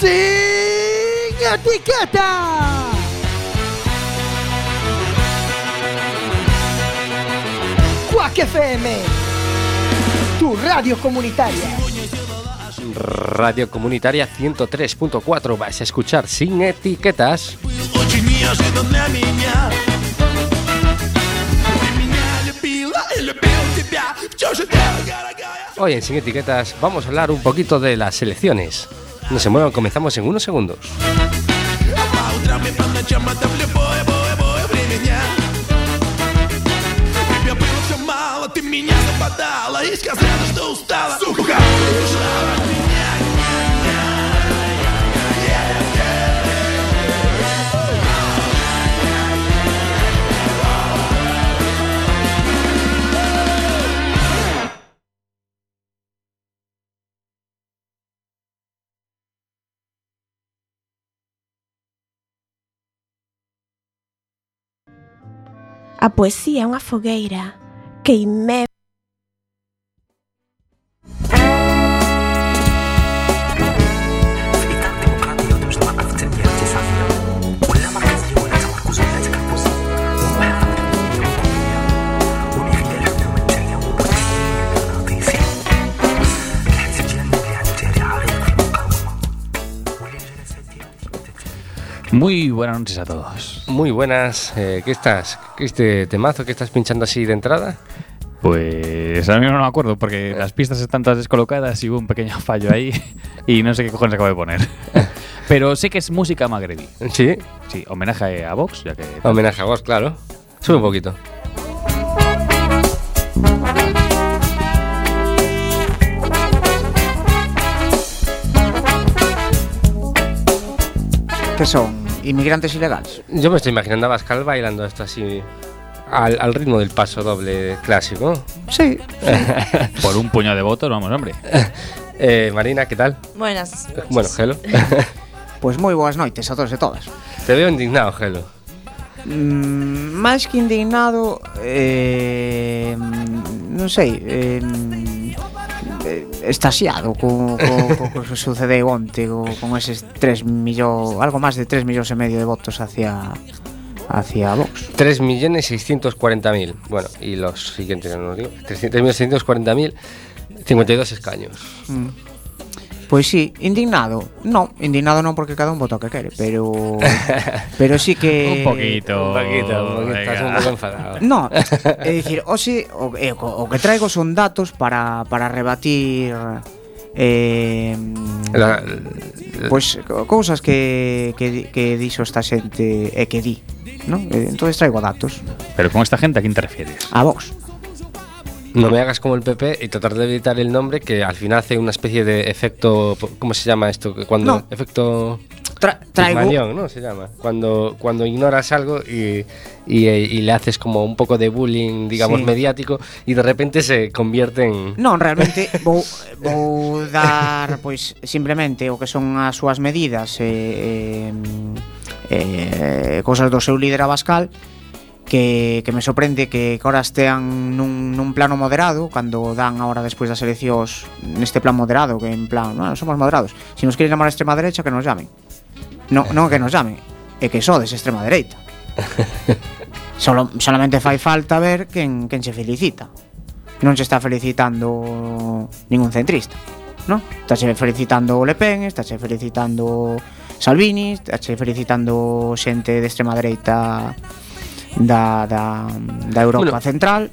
sin etiqueta. Quack FM, tu radio comunitaria. Radio Comunitaria 103.4 vas a escuchar sin etiquetas. Hoy en Sin Etiquetas vamos a hablar un poquito de las elecciones. No se muevan, comenzamos en unos segundos. A poesía é unha fogueira que Muy buenas noches a todos. Muy buenas, eh, ¿qué estás? ¿Este temazo que estás pinchando así de entrada? Pues ahora mismo no me acuerdo porque las pistas están todas descolocadas y hubo un pequeño fallo ahí y no sé qué cojones acabo de poner. Pero sé que es música magrebí. Sí, Sí, homenaje a Vox, ya que... homenaje a vos, claro. Sube un poquito. Que son inmigrantes ilegales. Yo me estoy imaginando a Bascal bailando esto así al, al ritmo del paso doble clásico. Sí. Por un puñado de votos, vamos, hombre. Eh, Marina, ¿qué tal? Buenas. Bueno, Gelo. Pois moi boas noites a todos e todas. Te veo indignado, Gelo. Mm, máis que indignado, eh, sei, eh, eh, estasiado co, co, co, que sucedeu onte co, con eses 3 millóns, algo máis de 3 millóns e medio de votos hacia hacia Vox. 3.640.000. Bueno, y los siguientes, no os digo. 3.640.000, 52 escaños. Mm. Pois sí, indignado. Non, indignado non porque cada un vota o que quere, pero pero sí que un poquito, un poquito, un poquito estás un pouco enfadado. No, é dicir, hoxe o, eh, o, o que traigo son datos para para rebatir eh la, la, pois cousas que que que dixo esta xente e que di, ¿no? Eh, entonces traigo datos. Pero con esta gente a quen te refieres? A Vox. No me hagas como el PP y tratar de evitar el nombre que al final hace una especie de efecto. ¿Cómo se llama esto? Cuando. No. Efecto. Tra traigo ¿no? Se llama. Cuando, cuando ignoras algo y, y, y le haces como un poco de bullying, digamos, Sí. mediático y de repente se convierte en. Non, realmente vou, vou dar pois simplemente o que son as súas medidas e eh, eh, cousas do seu líder Abascal que, que me sorprende que, que ahora estean nun, nun plano moderado cando dan ahora despois das eleccións neste plan moderado que en plan, non, somos moderados se si nos queren chamar a extrema derecha que nos llamen. Non, non que nos llamen é que sodes extrema dereita. Solo, solamente fai falta ver quen, quen se felicita. Non se está felicitando ningún centrista non? Estáse felicitando Le Pen, estáse felicitando Salvini, estáse felicitando xente de extrema dereita da, da, da Europa bueno, Central.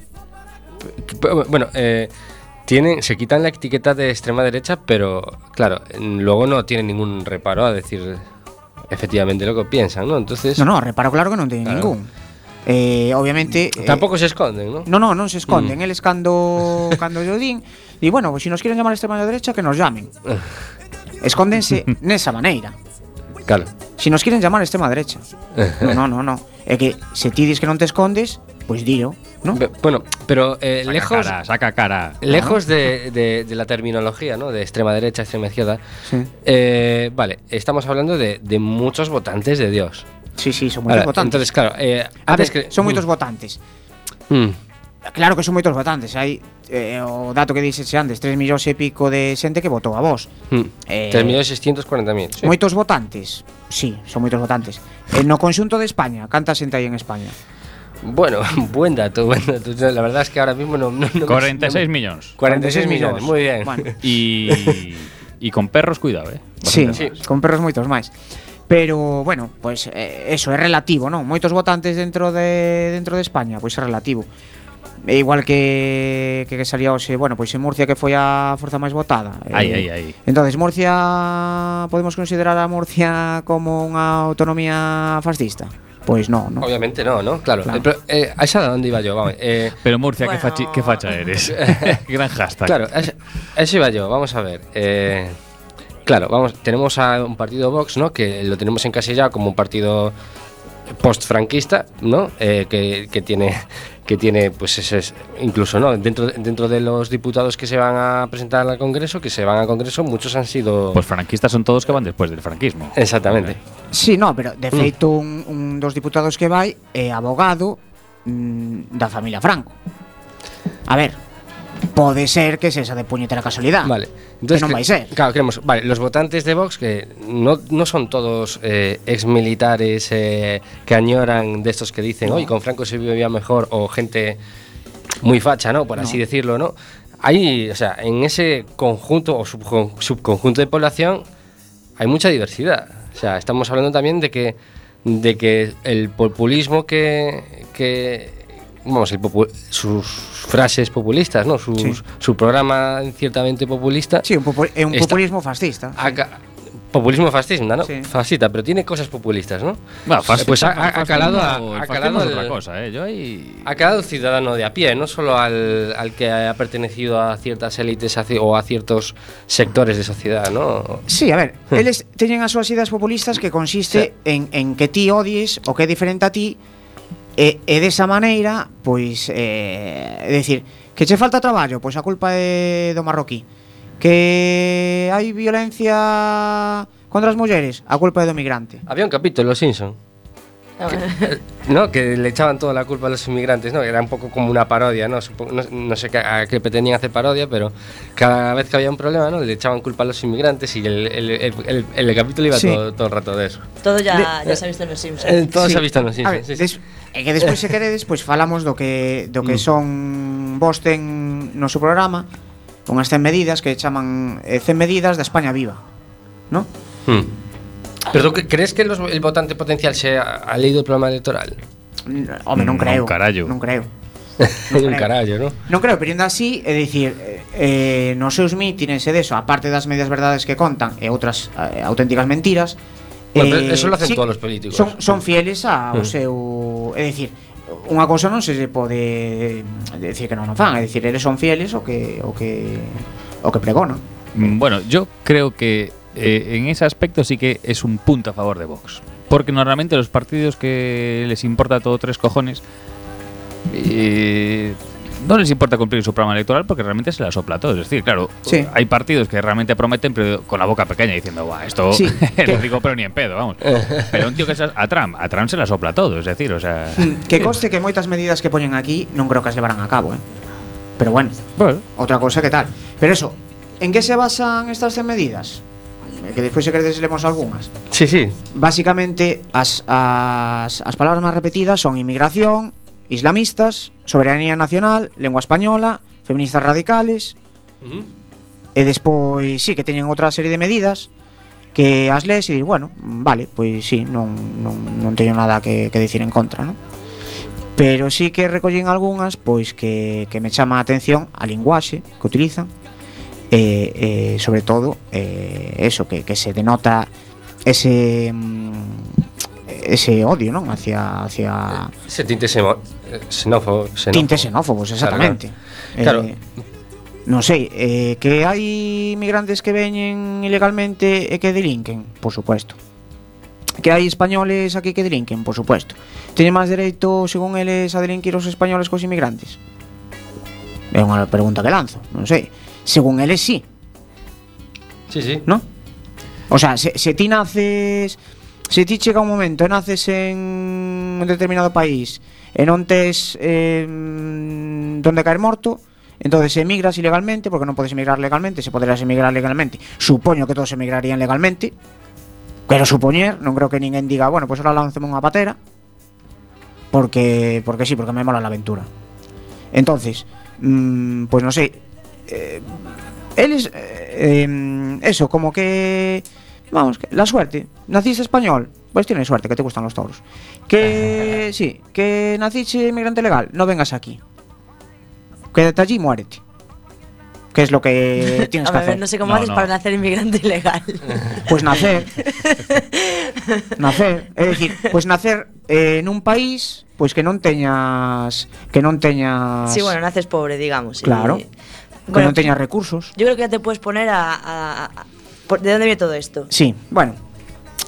Bueno, eh, tienen, se quitan la etiqueta de extrema derecha, pero claro, luego no tienen ningún reparo a decir efectivamente lo que piensan, ¿no? Entonces. No, no, reparo claro que no tienen claro. ningún. Eh, obviamente. Eh, Tampoco eh, se esconden, ¿no? No, no, non se esconden. Mm. Eles cando, cando yo din. Di, bueno, pues, si nos quieren llamar extrema derecha, que nos llamen. Escóndense nesa maneira. Claro. Si nos quieren llamar extrema derecha. No, no, no, no. É que se ti dis que non te escondes, pois dilo, ¿no? Be- Bueno, pero eh, Saca lejos, cara, saca cara. lejos de, de- de la terminología, ¿no? De extrema derecha, extrema izquierda. Sí. eh, vale, estamos hablando de, de muchos votantes de Dios. Sí, sí, son moitos Ahora, votantes. Entonces, claro, eh, a ver, antes que. son moitos votantes. Mm, Claro que son moitos votantes, hai eh, o dato que dixes antes, 3 millóns e pico de xente que votou a vos. Mm. Eh, 3.640.000. Sí. Moitos votantes? Sí, son moitos votantes. Eh, no conxunto de España, canta xente hai en España? Bueno, buen dato, buen dato. La verdad es que ahora mismo no. no, no me- 46 no me- millones. 46 millones, muy bien. Bueno, Y, y con perros, cuidado, eh. sí, Sí. con perros moitos máis. Pero, bueno, pues eh, eso é relativo, non? Moitos votantes dentro de dentro de España, pois é relativo. E igual que, que, que salía hoxe, bueno, pois en Murcia que foi a forza máis votada. Aí, Eh, aí, aí. Entonces, Murcia podemos considerar a Murcia como unha autonomía fascista? Pois non, non? Obviamente no, ¿no? Claro. Claro. Eh, pero, eh, ¿A esa de dónde iba yo? Vamos. Eh, Pero Murcia, ¿qué, fachi- qué facha eres? Gran hashtag. claro, a ese- a eso iba yo. Vamos a ver. Eh, claro, vamos. Tenemos a un partido Vox, ¿no? Que lo tenemos encasillado como un partido postfranquista, ¿no? Eh, que, que, tiene que tiene pues ese incluso no? Dentro dentro de los diputados que se van a presentar al Congreso que se van al Congreso muchos han sido pues franquistas son todos que van después del franquismo. Exactamente. Sí no pero de mm. feito un, un dos diputados que vai é eh, abogado mm, da familia Franco. A ver pode ser que se esa de puñetera casualidade. Vale. Que non vai ser. Claro, queremos. Vale, los votantes de Vox, que no, no son todos eh, exmilitares eh, que añoran de estos que dicen, oye, con Franco se vivía mejor, o gente muy facha, ¿no? Por así No. decirlo, ¿no? Hay, o sea, en ese conjunto o subcon- subconjunto de población hay mucha diversidad. O sea, estamos hablando también de que, de que el populismo que, que vamos, el popu- sus frases populistas, ¿no? Sus- Sí. Su programa ciertamente populista. Sí, un, popu- é un populismo fascista. Aca- populismo fascista, ¿no? Sí. Fascista, pero tiene cosas populistas, ¿no? Bueno, fascista- pues ha, ha- ha calado, a- el ha calado el- otra cosa, eh. Yo ahí... ha calado el ciudadano de a pie, no solo al, al que ha pertenecido a ciertas élites o a ciertos sectores de sociedad, ¿no? Sí, a ver, eles teñen as súas ideas populistas que consiste en, en que ti odies o que é diferente a ti E, e desa maneira, pois, eh, é dicir, que che falta traballo, pois a culpa é do marroquí. Que hai violencia contra as mulleres, a culpa é do migrante. Había un capítulo, Simpson. Ah, eh, no, que le echaban toda la culpa a los inmigrantes, ¿no? Era un poco como una parodia, ¿no? Supo, no, no, sé a qué pretendían hacer parodia, pero cada vez que había un problema, ¿no? Le echaban culpa a los inmigrantes y el, el, el, el capítulo iba sí. todo, todo, el rato de eso. Todo ya, de, ya se ha visto en los Simpsons. Eh, todo sí. se ha visto en los Simpsons, ver, sí, des, E que despois se queredes, pois falamos do que do que mm. son vos ten no seu programa unhas 100 medidas que chaman eh, 100 medidas da España viva, ¿no? Hmm. Pero tú crees que los, el votante potencial se ha leído el programa electoral? Mm, Home, non creo. Mm, non carallo. Non creo. Non creo. un carallo, non? Non creo, pero ainda así, é dicir, eh, eh nos seus mítines e deso, aparte das medias verdades que contan eh, e outras eh, auténticas mentiras, Bueno, eh, eso lo hacen sí, todos los políticos. Son, son mm. fieles ao mm. seu, é dicir, unha cousa non se pode decir que non o fan, é dicir, eles son fieles o que o que o que pregonan. Bueno, yo creo que eh, en ese aspecto sí que es un punto a favor de Vox. Porque normalmente los partidos que les importa todo tres cojones eh, no les importa cumplir su programa electoral porque realmente se la sopla todo. Es decir, claro, Sí. hay partidos que realmente prometen pero con la boca pequeña diciendo, Buah, esto Sí, no digo pero ni en pedo, vamos. pero un tío que es a Trump, a Trump se la sopla todo, es decir, o sea... Que conste que moitas medidas que poñen aquí non creo que as levarán a cabo, eh. Pero bueno, Bueno, outra cousa que tal. Pero eso, en que se basan estas 100 medidas? Eh, que despois se queredes lemos algunhas. Sí, sí. Básicamente as, as, as palabras máis repetidas son inmigración, islamistas, soberanía nacional, lengua española, feministas radicales. Uh -huh. E despois, sí, que teñen outra serie de medidas que as lees e dis, bueno, vale, pois sí, non, non, non teño nada que, que dicir en contra, non? Pero sí que recollín algunhas pois que, que me chama a atención a linguaxe que utilizan, eh, eh, sobre todo eh, eso, que, que, se denota ese... Mm, ese odio, ¿no? Hacia... hacia... Ese tinte eh, xenófobo, xenófobo. Tinte xenófobos, exactamente. Claro, claro. Eh, non sei, eh, que hai migrantes que veñen ilegalmente e que delinquen, por suposto. Que hai españoles aquí que delinquen, por suposto. Teñen máis dereito, según eles, a delinquir os españoles cos inmigrantes? É unha pregunta que lanzo, non sei. Según eles, sí, Sí, sí. ¿no? O sea, se, se ti naces se ti chega un momento e naces en un determinado país e non tes eh, donde caer morto, entonces emigras ilegalmente, porque non podes emigrar legalmente, se poderás emigrar legalmente. Supoño que todos emigrarían legalmente, pero supoñer, non creo que ninguén diga, bueno, pois pues ahora lancemos unha patera, porque porque sí, porque me mola la aventura. Entonces, mm, pues no sé, eh, eles eh, em, eso, como que vamos, que la suerte. Naciste español, pues tienes suerte, que te gustan los toros. Que sí, que naciste inmigrante legal, no vengas aquí. Quédate allí y muérete. Que es lo que tienes A que ver, hacer. no sé cómo No, haces no. para nacer inmigrante ilegal. Pues nacer. nacer, é dicir, pues nacer eh, nun país pois que non teñas que non teñas sí, bueno, naces pobre, digamos. y- Que Bueno, non teñas recursos. Yo creo que ya te puedes poner a, a- a- por- ¿De dónde viene todo esto? Sí, bueno,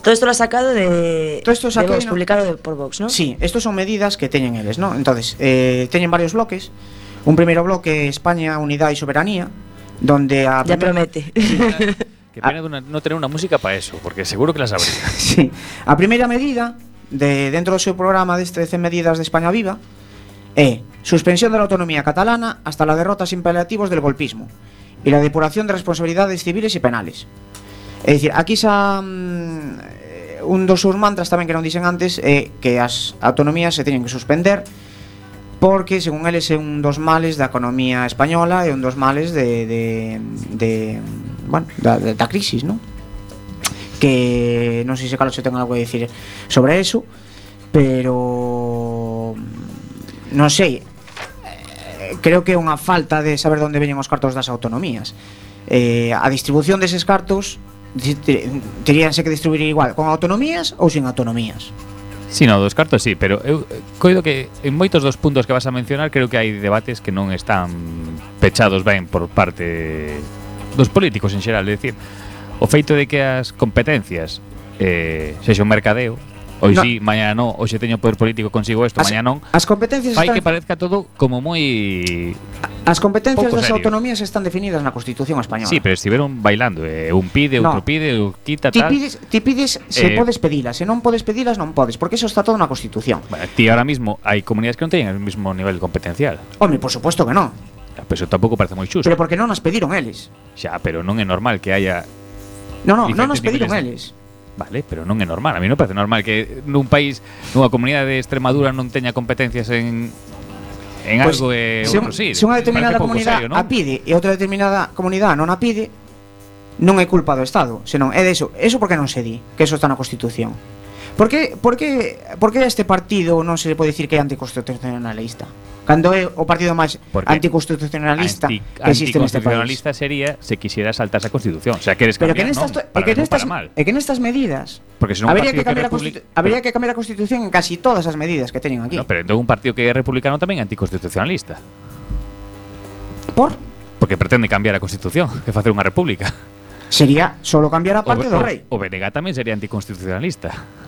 Todo esto lo has sacado de, Todo esto de saqué, Vox, ¿no? publicado de- por Vox, ¿no? sí, estos son medidas que teñen eles, ¿no? Entonces, eh, teñen varios bloques. Un primeiro bloque España, unidad y soberanía, donde a Ya primer- promete. Qué pena de una- no tener una música para eso, porque seguro que la sabría. Sí. A primeira medida de dentro do seu programa deste 13 medidas de España Viva é suspensión de la autonomía catalana hasta la derrota sin paliativos del golpismo y la depuración de responsabilidades civiles y penales. É dicir, aquí xa mm, eh, un dos seus mantras tamén que non dixen antes é que as autonomías se teñen que suspender porque, según eles, é un dos males da economía española e un dos males de, de, de bueno, da, da crisis, non? Que non sei se Carlos se ten algo que dicir sobre eso, pero non sei, eh, creo que é unha falta de saber onde veñen os cartos das autonomías. Eh, a distribución deses cartos teríanse que distribuir igual con autonomías ou sin autonomías. Si, sí, no, dos cartos sí, pero eu coido que en moitos dos puntos que vas a mencionar creo que hai debates que non están pechados ben por parte dos políticos en xeral, é dicir, o feito de que as competencias eh, sexa un mercadeo, Hoy no. sí, mañana no, hoxe teño poder político consigo esto, as, mañá non. As competencias Fai están... que parezca todo como moi As competencias das serio. autonomías están definidas na Constitución española. Sí, pero estiveron bailando, eh, un pide, no. outro pide, o quita ti tal. Pides, ti pides se eh, podes pedilas, se non podes pedilas non podes, porque eso está todo na Constitución. Bueno, ti ahora mismo hai comunidades que non teñen o mismo nivel competencial. Home, por suposto que non. Pero eso tampouco parece moi xusto. Pero porque non nos pediron eles. Xa, pero non é normal que haya... No, no, non nos pediron eles. Vale, pero non é normal, a mí non parece normal que nun país, nunha comunidade de Extremadura non teña competencias en en pues, algo e se, outro sí. Se unha determinada comunidade serio, non? a pide e outra determinada comunidade non a pide, non é culpa do Estado, senón é de eso. Eso porque non se di, que eso está na Constitución. Por que, por que, por que este partido non se pode dicir que é anticonstitucionalista? Cando é o partido máis Porque anticonstitucionalista anti, que existe neste país. Anticonstitucionalista sería se quisiera saltar a Constitución. O sea, queres cambiar, Pero que nestas, non, para, que nestas, para mal. E que nestas medidas Porque senón habría que cambiar que republic... a habría que cambiar a Constitución en casi todas as medidas que teñen aquí. No, pero entón un partido que é republicano tamén é anticonstitucionalista. Por? Porque pretende cambiar a Constitución, que facer unha república. Sería solo cambiar a parte o, do rei. O, o tamén sería anticonstitucionalista.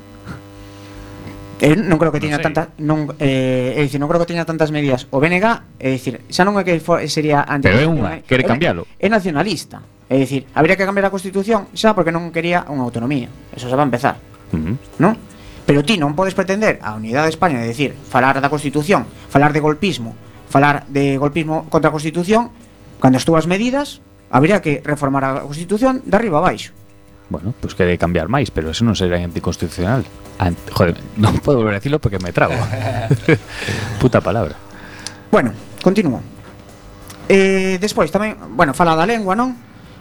Eh, non creo que teña no sei. tanta non eh, é dicir, non creo que teña tantas medidas o BNG, é dicir, xa non é que for, sería anti Pero é unha, eh, quere cambiálo. É nacionalista. É dicir, habría que cambiar a Constitución xa porque non quería unha autonomía. Eso xa va a empezar. Uh -huh. Non? Pero ti non podes pretender a unidade de España de decir, falar da Constitución, falar de golpismo, falar de golpismo contra a Constitución, cando as túas medidas, habría que reformar a Constitución de arriba a baixo. Bueno, pues que de cambiar máis, pero eso non será anticonstitucional. Ant joder, non podo volver a decirlo porque me trago. Puta palabra. Bueno, continúo. Eh, despois tamén, bueno, fala da lengua, non?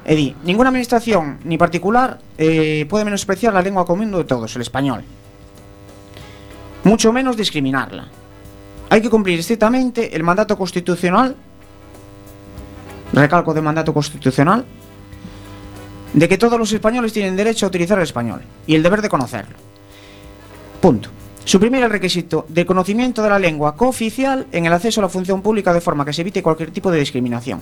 E di, ninguna administración ni particular eh, pode menospreciar la lengua común de todos, el español. Mucho menos discriminarla. Hay que cumplir estrictamente el mandato constitucional, recalco de mandato constitucional, de que todos los españoles tienen derecho a utilizar el español y el deber de conocerlo. Punto. Suprimir el requisito de conocimiento de la lengua cooficial en el acceso a la función pública de forma que se evite cualquier tipo de discriminación.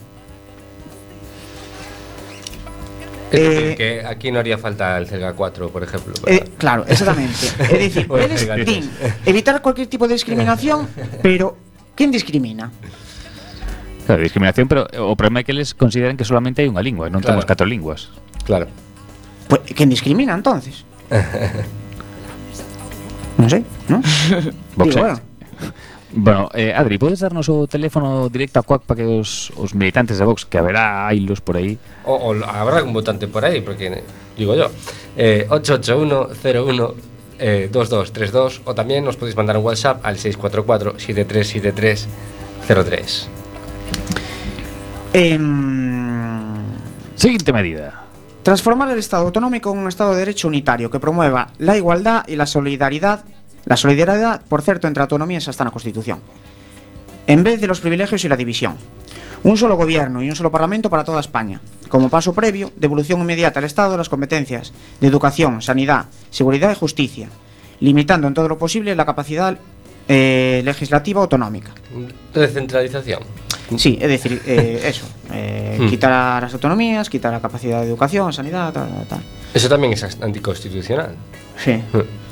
Es Eh, decir, que aquí no haría falta el Celga 4, por ejemplo. Eh, claro, exactamente. Es decir, evitar cualquier tipo de discriminación, pero ¿quién discrimina? Claro, discriminación, pero o problema é que eles consideran que solamente lingua e non Claro. temos catro linguas. Claro. Pues, ¿quién discrimina entonces? Sei, non? Vox Digo, eh. Bueno, eh, Adri, podes darnos o teléfono directo a Cuac para que os, os militantes de Vox, que haberá hilos por aí, O, o habrá algún votante por ahí, porque digo yo. Eh, 88101 eh, 2232 o también nos podéis mandar un WhatsApp al 644 737303. Em, Siguiente medida. Transformar el Estado autonómico en un Estado de Derecho unitario que promueva la igualdad y la solidaridad, la solidaridad, por cierto, entre autonomías hasta la Constitución, en vez de los privilegios y la división. Un solo gobierno y un solo parlamento para toda España. Como paso previo, devolución inmediata al Estado de las competencias de educación, sanidad, seguridad y justicia, limitando en todo lo posible la capacidad eh, legislativa autonómica. Recentralización. Sí, es decir, eh, eso, eh, hmm. quitar as autonomías, quitar a capacidade de educación, sanidade, tal, tal. Eso tamén é anticonstitucional. Sí. Hmm.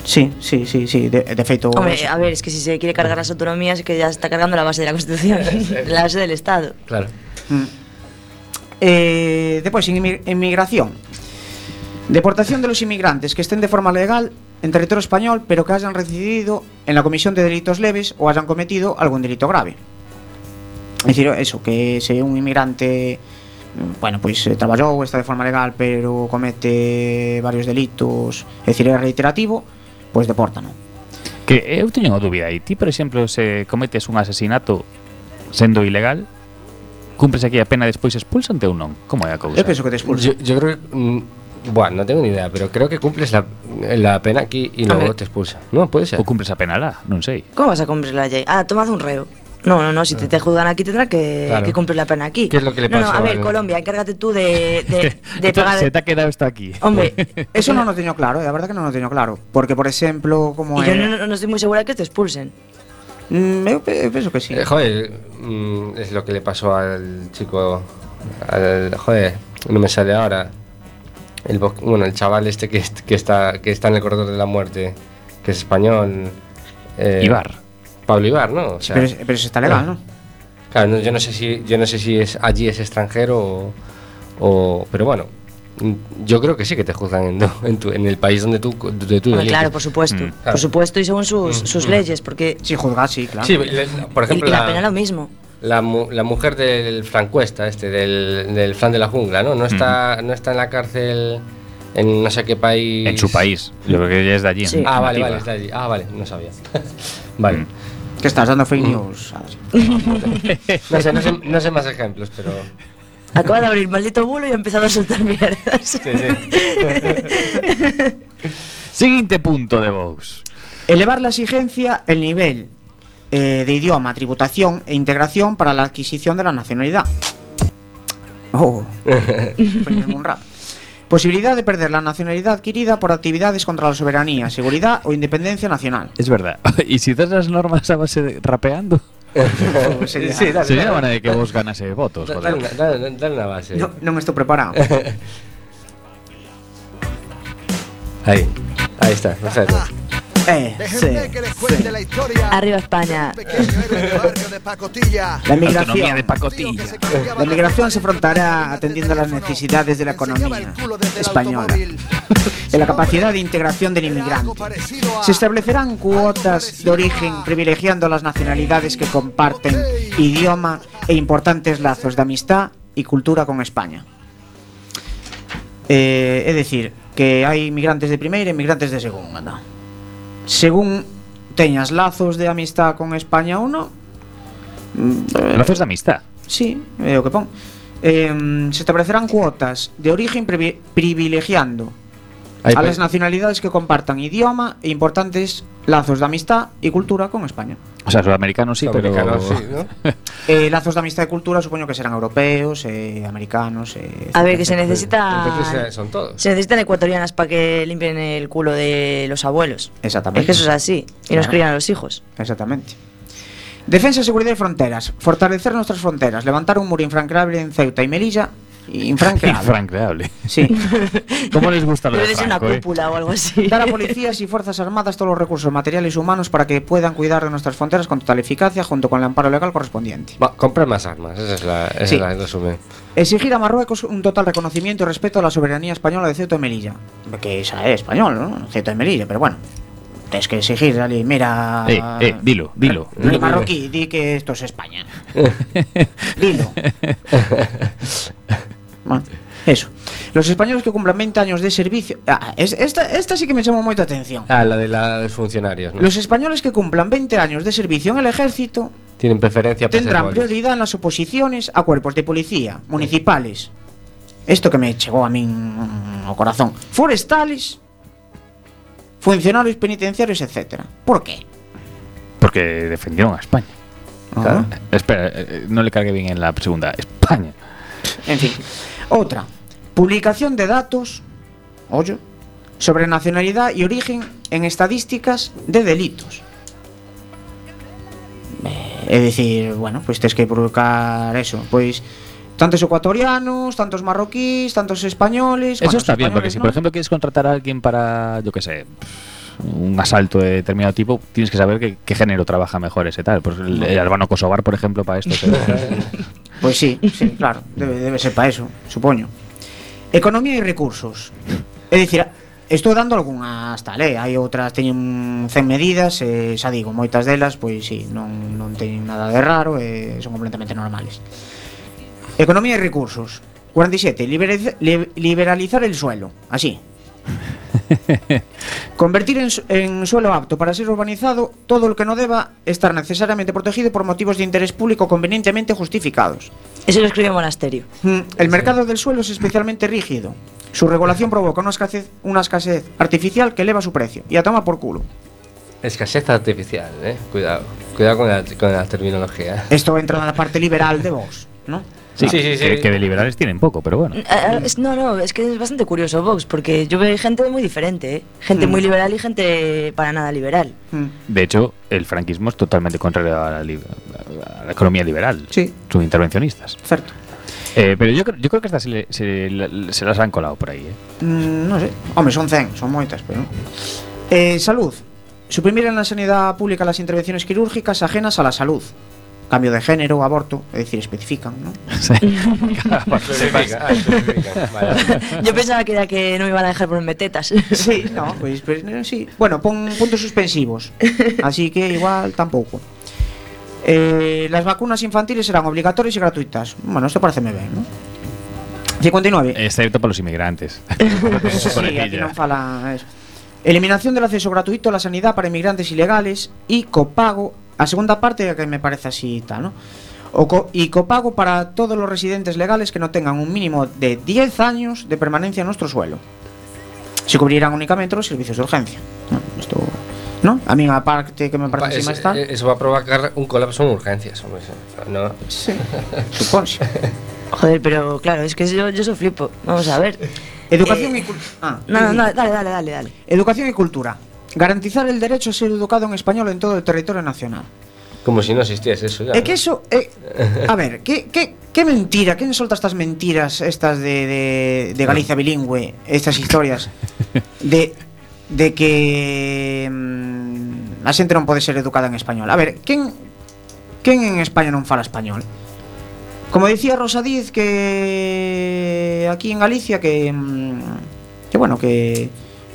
Sí, sí, sí, sí, de, de feito Hombre, a ver, es que si se quiere cargar las autonomías es que ya está cargando la base de la Constitución, la base del Estado. Claro. Mm. Eh, despois, inmigración Deportación de los inmigrantes que estén de forma legal en territorio español pero que hayan residido en la comisión de delitos leves o hayan cometido algún delito grave. Es decir, eso, que se un inmigrante bueno, pois pues, eh, traballou, está de forma legal, pero comete varios delitos, é dicir, é reiterativo, pois pues depórtano. Que eu teño unha dúbida aí. Ti, por exemplo, se cometes un asesinato sendo ilegal, cumpres aquí a pena e despois expulsante ou non? Como é a cousa? Eu penso que te expulsan. Yo, yo creo que mm, bueno, no tengo ni idea, pero creo que cumples la, la pena aquí y luego te expulsa. No, puede ser. Ou cumpres a pena lá, non sei. ¿Cómo vas a cumplir la ley? Ah, tomad un reo. No, no, no, si te, te juzgan aquí tendrá que, Claro. que cumplir la pena aquí. ¿Qué es lo que le no, pasó no, a ver, al- Colombia, encárgate tú de, de, de Esto pagar... Se te ha quedado esto aquí. Hombre, Eso non o teño claro, eh, a verdade que non o teño claro, porque por exemplo, como y yo no, no estoy muy segura que te expulsen. Mm, eu penso que sí. Eh, joder, mm, es lo que le pasó al chico. Al, joder, no me sale ahora. El, bo- bueno, el chaval este que, est- que, está, que está en el corredor de la muerte, que es español. eh, Ibar. Pablo Ibar, ¿no? O sea, pero, es- pero eso está legal, ¿no? Claro, no- yo no sé si, yo no sé si es allí es extranjero o, o- pero bueno, mm, yo creo que sí que te juzgan en, en, tu- en el país donde tú, donde tú claro, por supuesto. Mm. Por supuesto, y según sus, sus leyes, porque... Sí, juzgar, sí, claro. Sí, le- por y, ejemplo, y la, la- pena lo mismo. La, mu- la mujer del francuesta, este, del, del flan de la jungla, ¿no? No está, no está en la cárcel en no sé qué país. En su país. Yo creo que ya es de allí. Sí. Ah, vale, vale, está allí. Ah, vale, no sabía. vale. Mm. Que estás dando fake news. Adri. No sé, no sé, no sé más ejemplos, pero. Acaba de abrir maldito bulo y ha empezado a soltar mierdas. Sí, sí. Siguiente punto de Vox. Elevar la exigencia, el nivel eh, de idioma, tributación e integración para la adquisición de la nacionalidad. Oh, poñerme un rap. Posibilidad de perder la nacionalidad adquirida por actividades contra la soberanía, seguridad o independencia nacional. Es verdad. ¿Y si das las normas a base de rapeando? sería- Sí, dale, Sería dale. manera de que vos ganase votos, Dale, dale- dale una base. No, non estou preparado. Ahí. Ahí está, perfecto. Eh, sí, Déjenme que les cuente la historia. Arriba España. De Pacotilla. La migración. de pacotilla. La migración se afrontará atendiendo a las necesidades de la economía española en la capacidad de integración del inmigrante. Se establecerán cuotas de origen privilegiando las nacionalidades que comparten idioma e importantes lazos de amistad y cultura con España. Eh, é dicir, que hai inmigrantes de primeira e inmigrantes de segunda. según teñas lazos de amistad con España ou non. Mm, eh, lazos de amistad. Sí, é o que pon. Eh, se establecerán cuotas de origen privilegiando A las nacionalidades que compartan idioma e importantes lazos de amistad y cultura con España. O sea, sudamericanos sí, pero... americanos, sí, ¿no? Eh, lazos de amistad y cultura supoño que serán europeos, eh, americanos. Eh, A ver, que se necesita... Entonces son todos. Se necesitan ecuatorianas para que limpien el culo de los abuelos. Exactamente. Es que eso es así. Y nos Claro. crían a los hijos. Exactamente. Defensa, seguridad y fronteras. Fortalecer nuestras fronteras. Levantar un muro infranqueable en Ceuta y Melilla. Infranqueable. Infranqueable. Sí. ¿Cómo les gusta lo Debe de ser una Franco, eh? cúpula o algo así. Dar a policías y fuerzas armadas todos los recursos materiales y humanos para que puedan cuidar de nuestras fronteras con total eficacia junto con el amparo legal correspondiente. Va, comprar más armas, esa es la, esa Sí. es la el resumen. Exigir a Marruecos un total reconocimiento y respeto a la soberanía española de Ceuta y Melilla. Que esa es español, ¿no? Ceuta y Melilla, pero bueno. tens que exigir ali, mira... Eh, eh, dilo, dilo. El marroquí, di que esto es España. Dilo. Bueno, eso. Los españoles que cumplan 20 años de servicio. Ah, es- esta, esta sí que me llamó moita atención. Ah, la de los funcionarios, ¿no? Los españoles que cumplan 20 años de servicio en el ejército Tienen preferencia para ser tendrán prioridad en las oposiciones a cuerpos de policía, municipales. Esto que me llegó a mí mm, ao corazón. Forestales, funcionarios penitenciarios, etcétera. ¿Por qué? Porque defendieron a España. Espera, eh, no le cargue bien en la segunda. España. En fin. Otra. Publicación de datos, oye, sobre nacionalidad y origen en estadísticas de delitos. Eh, é dicir, bueno, pois tes que publicar eso, pois tantos ecuatorianos, tantos marroquíes, tantos españoles. Eso está bien, porque si no. por ejemplo quieres contratar a alguien para, yo qué sé, un asalto de determinado tipo, tienes que saber qué, qué género trabaja mejor ese tal. Pues el, el albano kosovar, por ejemplo, para esto. Pois sí, sí, claro, debe, debe ser para eso, supoño. Economía e recursos. É dicir, estou dando algunhas tal, eh? hai outras teñen 100 medidas, eh, xa digo, moitas delas, pois sí, non, non teñen nada de raro, eh, son completamente normales. Economía e recursos. 47. Liberalizar el suelo. Así, Convertir en, en suelo apto para ser urbanizado todo lo que no deba estar necesariamente protegido por motivos de interés público convenientemente justificados. Eso lo escribió Monasterio. Mm, El mercado del suelo es especialmente rígido. Su regulación provoca una escasez, una escasez artificial que eleva su precio. Y a toma por culo. Escasez artificial, ¿eh? Cuidado. Cuidado con la, con la terminología. Esto entra en la parte liberal de Vox, ¿no? Sí, Sí, sí, sí. Que, que de liberales tienen poco, pero bueno. Eh, eh, es- No, no, es que es bastante curioso Vox, porque yo veo gente muy diferente, ¿eh? Gente Mm. muy liberal y gente para nada liberal. Mm. De hecho, el franquismo es totalmente contrario a la, li- a la economía liberal. Sí. Son intervencionistas. Cierto. Eh, pero yo, creo- yo creo que estas se, le- se se las han colado por ahí. ¿eh? Mm, no sé. Hombre, son 100, son moitas, pero... Eh, salud. Suprimir en la sanidad pública las intervenciones quirúrgicas ajenas a la salud. Cambio de género, aborto, es decir, especifican, ¿no? Especifica, ah. Yo pensaba que era que no me iban a dejar ponerme tetas. Sí, no, pues, pues, eh, sí. Bueno, pon puntos suspensivos. Así que igual tampoco. Eh, las vacunas infantiles serán obligatorias y gratuitas. Bueno, esto parece bien, ¿no? 59. Excepto para los inmigrantes. Sí, aquí non fala eso. Eliminación del acceso gratuito a la sanidad para inmigrantes ilegales y copago. A segunda parte que me parece así tal, ¿no? O co- y copago para todos los residentes legales que no tengan un mínimo de 10 años de permanencia en nuestro suelo. Se cubrirán únicamente los servicios de urgencia. No, esto, ¿no? A mí la parte que me Pa- parece así es- más tal. eh, Eso va a provocar un colapso en urgencias, hombre. No. Sí, suponse. Joder, pero claro, es que yo, yo soy flipo. Vamos a ver. Educación Eh, y cultura. Ah, No, no, no, dale, dale, dale, dale. Educación y cultura. Garantizar el derecho a ser educado en español en todo el territorio nacional. Como si no existiese eso ya. É ¿no? que eso eh, A ver, que, que, que mentira Quen solta estas mentiras Estas de, de, de Galicia bilingüe Estas historias De, de que mm, A xente non pode ser educada en español A ver, quen Quen en España non fala español? Como dicía Rosa Díez que aquí en Galicia que mm, que bueno, que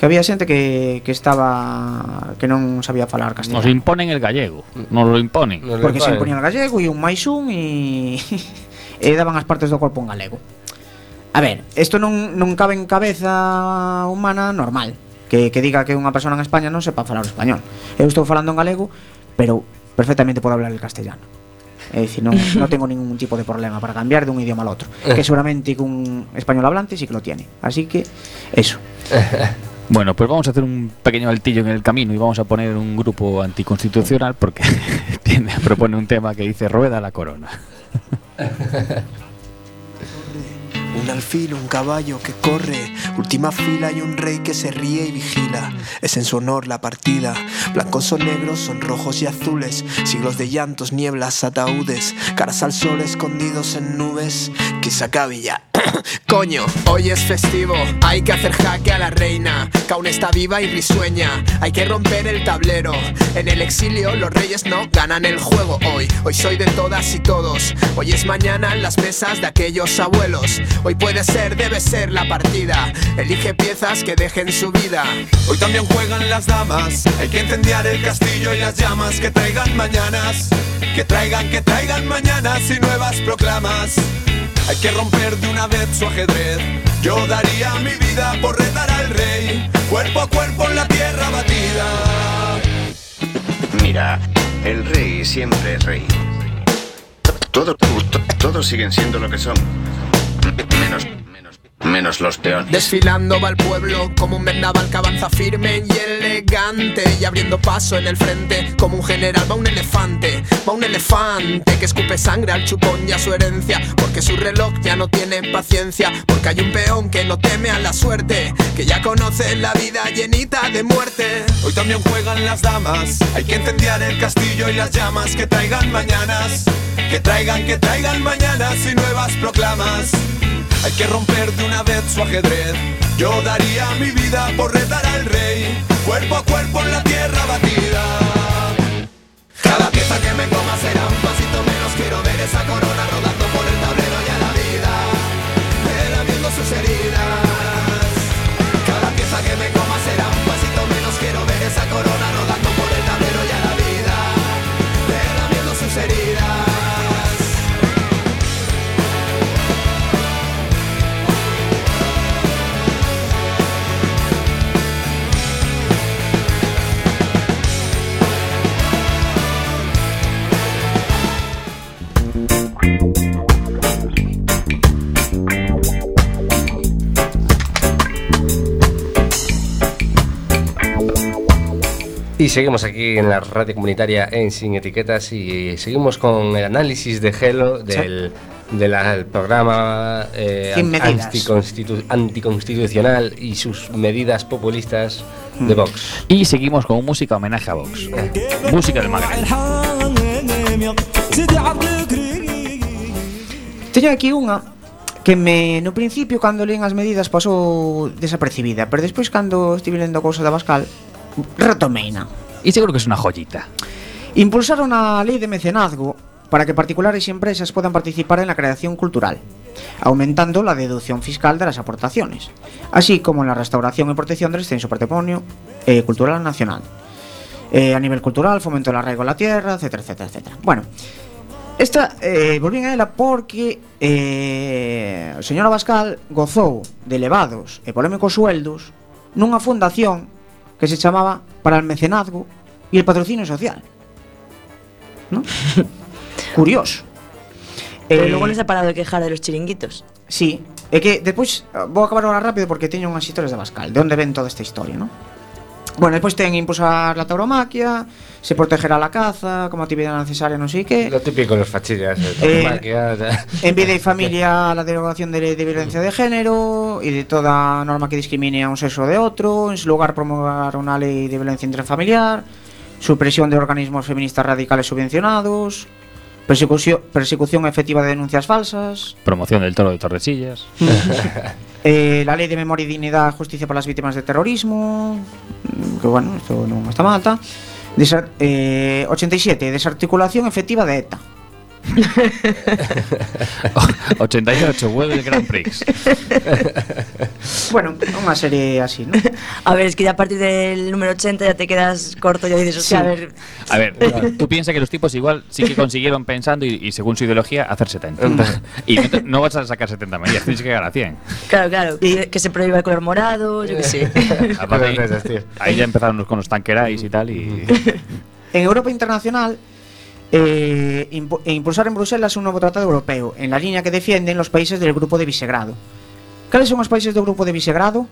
que había xente que, que estaba que non sabía falar castellano. Nos imponen el gallego, nos lo imponen. Nos Porque se imponía el gallego e un máis un e, e daban as partes do corpo en galego. A ver, isto non, non cabe en cabeza humana normal que, que diga que unha persona en España non sepa falar o español. Eu estou falando en galego, pero perfectamente podo hablar el castellano. É dicir, non, non tengo ningún tipo de problema para cambiar de un idioma al otro. Que eh. seguramente cun español hablante sí que lo tiene. Así que, eso. Bueno, pues vamos a hacer un pequeño altillo en el camino y vamos a poner un grupo anticonstitucional porque propone un tema que dice rueda la corona. Un alfil, un caballo que corre, última fila y un rey que se ríe y vigila. Es en su honor la partida. Blancos son negros, son rojos y azules. Siglos de llantos, nieblas, ataúdes. Caras al sol escondidos en nubes. Que se acabe ya. Coño, hoy es festivo, hay que hacer jaque a la reina, que está viva y risueña, hay que romper el tablero. En el exilio los reyes no ganan el juego hoy, hoy soy de todas y todos, hoy es mañana en las mesas de aquellos abuelos. Hoy puede ser, debe ser la partida. Elige piezas que dejen su vida. Hoy también juegan las damas. Hay que incendiar el castillo y las llamas que traigan mañanas. Que traigan, que traigan mañanas y nuevas proclamas. Hay que romper de una vez su ajedrez. Yo daría mi vida por retar al rey. Cuerpo a cuerpo en la tierra batida. Mira, el rey siempre es rey. Todo, to- todos siguen siendo lo que son. Menos, menos, los peones. Desfilando va el pueblo como un vendaval que avanza firme y elegante y abriendo paso en el frente como un general va un elefante, va un elefante que escupe sangre al chupón y a su herencia porque su reloj ya no tiene paciencia porque hay un peón que no teme a la suerte que ya conoce la vida llenita de muerte. Hoy también juegan las damas. Hay que incendiar el castillo y las llamas que traigan mañanas. Que traigan, que traigan mañanas y nuevas proclamas. Hay que romper de una vez su ajedrez. Yo daría mi vida por retar al rey. Cuerpo a cuerpo en la tierra batida. Cada pieza que me coma será un pasito menos. Quiero ver esa corona Y seguimos aquí en la radio comunitaria en Sin Etiquetas y seguimos con el análisis de Gelo del, sí. del, del programa eh, anticonstitu anticonstitucional y sus medidas populistas mm. de Vox. Y seguimos con música homenaje a Vox. Eh. música del Magreb. Teño aquí unha que me no principio cando leen as medidas pasou desapercibida, pero despois cando estive lendo a da Bascal retomeina. E seguro que é unha joyita. Impulsaron a lei de mecenazgo para que particulares e empresas podan participar en la creación cultural, aumentando la deducción fiscal de las aportaciones, así como en la restauración y protección del extenso patrimonio eh, cultural nacional. Eh, a nivel cultural, fomento del arraigo a la tierra, etcétera, etcétera, etcétera. Bueno, Esta eh, volvín a ela porque eh, o señor Abascal gozou de elevados e polémicos sueldos nunha fundación que se chamaba para el mecenazgo y el patrocinio social. ¿No? Curioso. Pero eh, logo les ha parado de quejar de los chiringuitos. Sí, é que despois eh, vou acabar agora rápido porque teño unhas historias de Bascal, de onde ven toda esta historia, ¿no? Bueno, despois ten impulsar la tauromaquia, se protegerá la caza como actividad necesaria, non sei que. Lo típico de los fachillas. eh, Eh, tauromaquia, ta- En vida y familia, la derogación de ley de violencia de género y de toda norma que discrimine a un sexo o de otro. En su lugar, promover una ley de violencia intrafamiliar. Supresión de organismos feministas radicales subvencionados. Persecución, persecución efectiva de denuncias falsas. Promoción del toro de Torresillas. eh, la ley de memoria y dignidad, justicia para las víctimas de terrorismo. mm, Que bueno, esto no está mal. ta. Desa- eh, 87. Desarticulación efectiva de ETA. 88, vuelve el Grand Prix. Bueno, unha serie así, ¿no? A ver, es que ya a partir del número 80 ya te quedas corto y ya dices, o sea, Sí. a ver, A ver, tú piensas que los tipos igual sí que consiguieron pensando y, y según su ideología hacer 70. y no, te- no vas a sacar 70 medidas, tienes que llegar a 100. claro, claro, que, que se prohíba el color morado, yo qué sé. Aparte, ahí, ahí ya empezaron con los tanquerais y tal. Y, En Europa Internacional, eh, impu- e impulsar en Bruselas un nuevo tratado europeo, en la línea que defienden los países del Grupo de Visegrado. ¿Cuáles son los países del Grupo de Visegrado?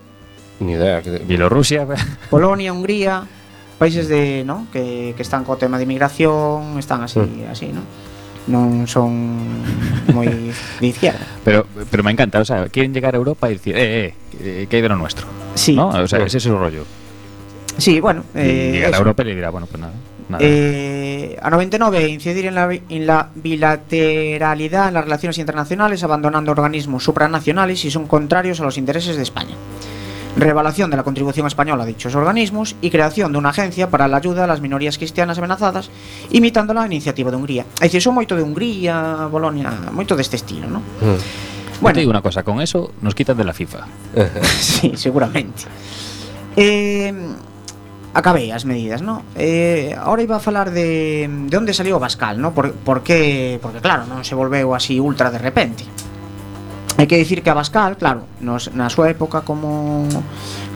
Ni idea. que- Bielorrusia. Polonia, Hungría, países de, ¿no? que, que están con tema de inmigración, están así, así, ¿no? Non son moi de izquierda. Pero, pero me encanta, o sea, quieren llegar a Europa y decir, eh, eh, que hay de lo nuestro. Sí. ¿No? O sea, ese es su rollo. Sí, bueno, Y eh, llegar a eso. Europa y le dirá, bueno, pues nada. Eh, a 99, incidir en la, en la bilateralidad en las relaciones internacionales, abandonando organismos supranacionales y son contrarios a los intereses de España. Revaluación de la contribución española a dichos organismos y creación de una agencia para la ayuda a las minorías cristianas amenazadas, imitando la iniciativa de Hungría. É dicir, son moito de Hungría, Bolonia, moito deste estilo, non? Mm. Bueno, te digo una cosa, con eso nos quitan de la FIFA. sí, seguramente. Eh, acabei as medidas, ¿no? Eh, ahora iba a falar de, de onde saliu Bascal, ¿no? Por, por que, porque claro, non se volveu así ultra de repente. Hai que dicir que a Bascal, claro, nos, na súa época como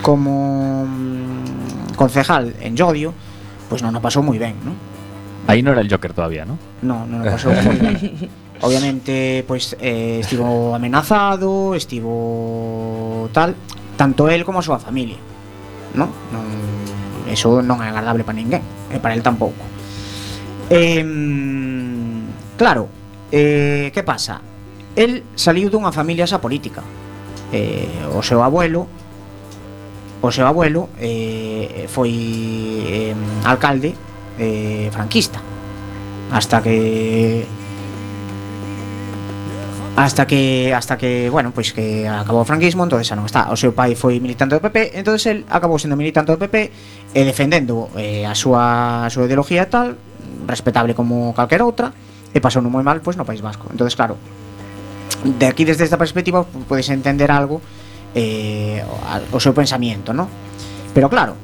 como mm, concejal en Llodio, pois pues non o pasou moi ben, ¿no? Aí non era el Joker todavía, ¿no? No, non o pasou moi ben. Obviamente, pois pues, eh, estivo amenazado, estivo tal, tanto el como a súa familia, ¿no? Non Eso non é agradable para ninguén E para el tampouco eh, Claro eh, Que pasa? El saliu dunha familia esa política. Eh, O seu abuelo O seu abuelo eh, Foi eh, Alcalde eh, Franquista. Hasta que hasta que hasta que, bueno, pois que acabou o franquismo, entonces xa non está. O seu pai foi militante do PP, entonces el acabou sendo militante do PP e defendendo eh, a súa a súa ideología tal, respetable como calquera outra, e pasou moi mal pois no País Vasco. Entonces, claro, de aquí desde esta perspectiva podes entender algo eh, o, seu pensamento, ¿no? Pero claro,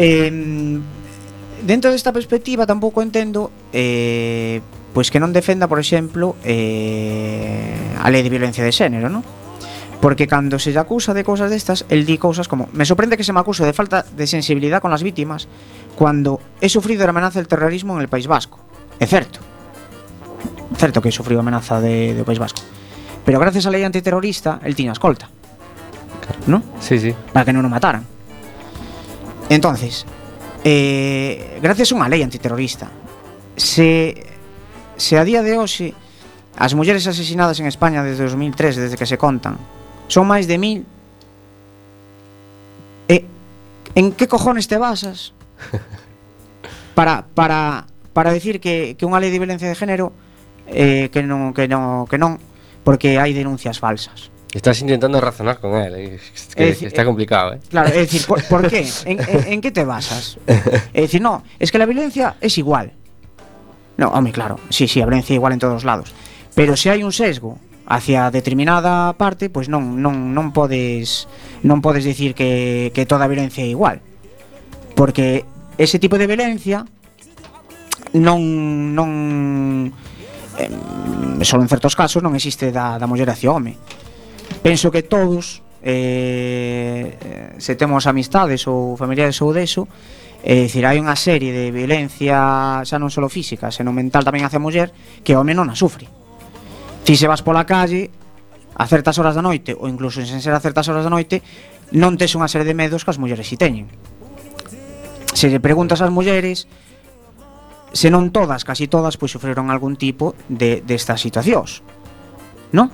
eh, dentro desta perspectiva tampouco entendo eh, pois que non defenda, por exemplo, eh, a lei de violencia de xénero, non? Porque cando se lle acusa de cousas destas, el di cousas como Me sorprende que se me acuse de falta de sensibilidad con as vítimas Cuando he sufrido a amenaza del terrorismo en el País Vasco É certo. Certo que he a amenaza de, do País Vasco. Pero gracias á lei antiterrorista, el tiña escolta. ¿No? Sí, sí. Para que non o mataran. Entonces, eh, gracias a unha lei antiterrorista Se se a día de hoxe as mulleres asesinadas en España desde 2003, desde que se contan, son máis de mil, e, en que cojones te basas para, para, para decir que, que unha lei de violencia de género eh, que non, que non, que non, porque hai denuncias falsas. Estás intentando razonar con él, eh. es que, es decir, está eh, complicado, ¿eh? Claro, es decir, ¿por, por qué? ¿En, en, en qué te basas? Es decir, no, es que la violencia es igual. No, hombre, claro, sí, sí, a violencia é igual en todos os lados. Pero se hai un sesgo hacia determinada parte, pois non non non podes non podes dicir que que toda a violencia é igual. Porque ese tipo de violencia non non eh, só en certos casos non existe da, da muller hacia o home. Penso que todos eh, se temos amistades ou familiares ou deso, É dicir, hai unha serie de violencia xa non só física, senón mental tamén hacia a muller que o home non a sufre. Si se vas pola calle a certas horas da noite ou incluso sen ser a certas horas da noite non tes unha serie de medos que as mulleres si teñen. Se lle preguntas ás mulleres se non todas, casi todas, pois sufriron algún tipo de destas situacións. Non?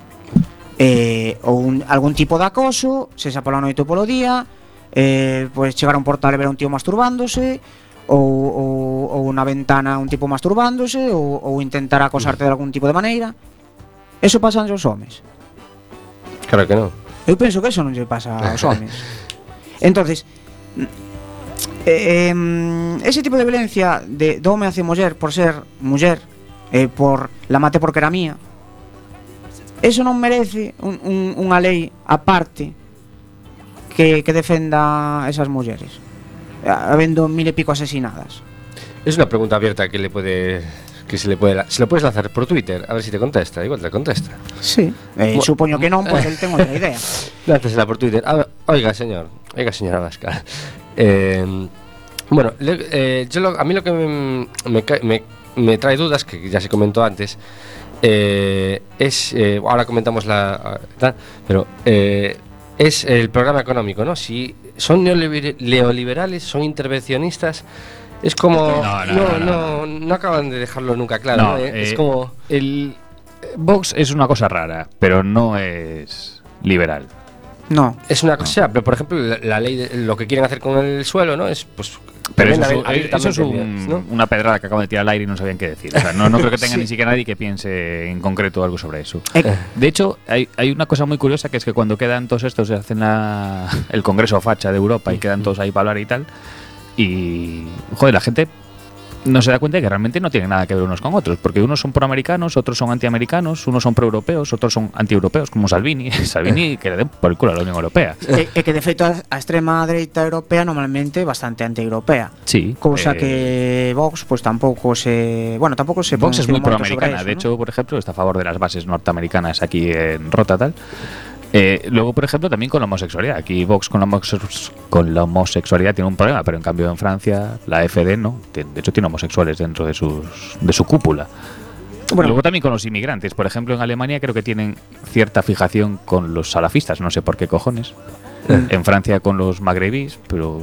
Eh, ou un, algún tipo de acoso, se xa pola noite ou polo día, eh, pois chegar a un portal e ver a un tío masturbándose ou, ou, ou na ventana un tipo masturbándose ou, ou intentar acosarte mm. de algún tipo de maneira. Eso pasa aos homes. Claro que non eu penso que eso non lle pasa aos homes. Entonces eh, ese tipo de violencia de, de home hacia muller por ser muller eh, por la mate porque era mía eso non merece un, un, unha lei aparte que, que defenda a esas mulleres habendo mil e pico asesinadas Es una pregunta abierta que le puede que se le puede la- se lo puedes lanzar por Twitter a ver si te contesta, igual te contesta. Sí, eh, supoño que non, pois el ten outra idea Lánzasela por Twitter. A ver, oiga, señor. Oiga, señora Vasca. Eh, bueno, le- eh, yo lo- a mí lo que me, me me- me trae dudas, que ya se comentó antes, es. ahora comentamos la. tal, pero. Es el programa económico, ¿no? Si son neoliber- neoliberales, son intervencionistas. Es como. No, no, no, no, no, no acaban de dejarlo nunca claro. No, ¿no? Eh, es eh, como. El eh, Vox es una cosa rara, pero no es liberal. No, Es una cosa, pero por ejemplo, la, la ley, de, lo que quieren hacer con el suelo, ¿no? Es pues. Pero ven eso, es, un- eso es un- abiertamente, ¿no? una pedrada que acaban de tirar al aire y no sabían qué decir. O sea, no, no creo que tenga Sí. ni siquiera nadie que piense en concreto algo sobre eso. Eh, De hecho, hay, hay una cosa muy curiosa que es que cuando quedan todos estos, se hacen la- el Congreso Facha de Europa y quedan todos ahí para hablar y tal. Y, joder, la gente no se da cuenta de que realmente no tienen nada que ver unos con otros, porque unos son proamericanos, otros son antiamericanos, unos son proeuropeos, otros son antieuropeos, como Salvini. Salvini que le den por el culo a la Unión Europea. E, e que de feito a, a extrema dereita europea normalmente bastante anti-europea. Sí. Cousa eh, que Vox pues tampouco se, bueno, tampouco se Vox es muy proamericana. eso, de ¿no? hecho, por ejemplo, está a favor de las bases norteamericanas aquí en Rota tal. Eh, luego, por ejemplo, también con la homosexualidad. Aquí Vox con la, homose- con la homosexualidad tiene un problema, pero en cambio en Francia la FD no. De hecho, tiene homosexuales dentro de, sus, de su cúpula. Bueno. Luego también con los inmigrantes. Por ejemplo, en Alemania creo que tienen cierta fijación con los salafistas, no sé por qué cojones. En Francia con los magrebís, pero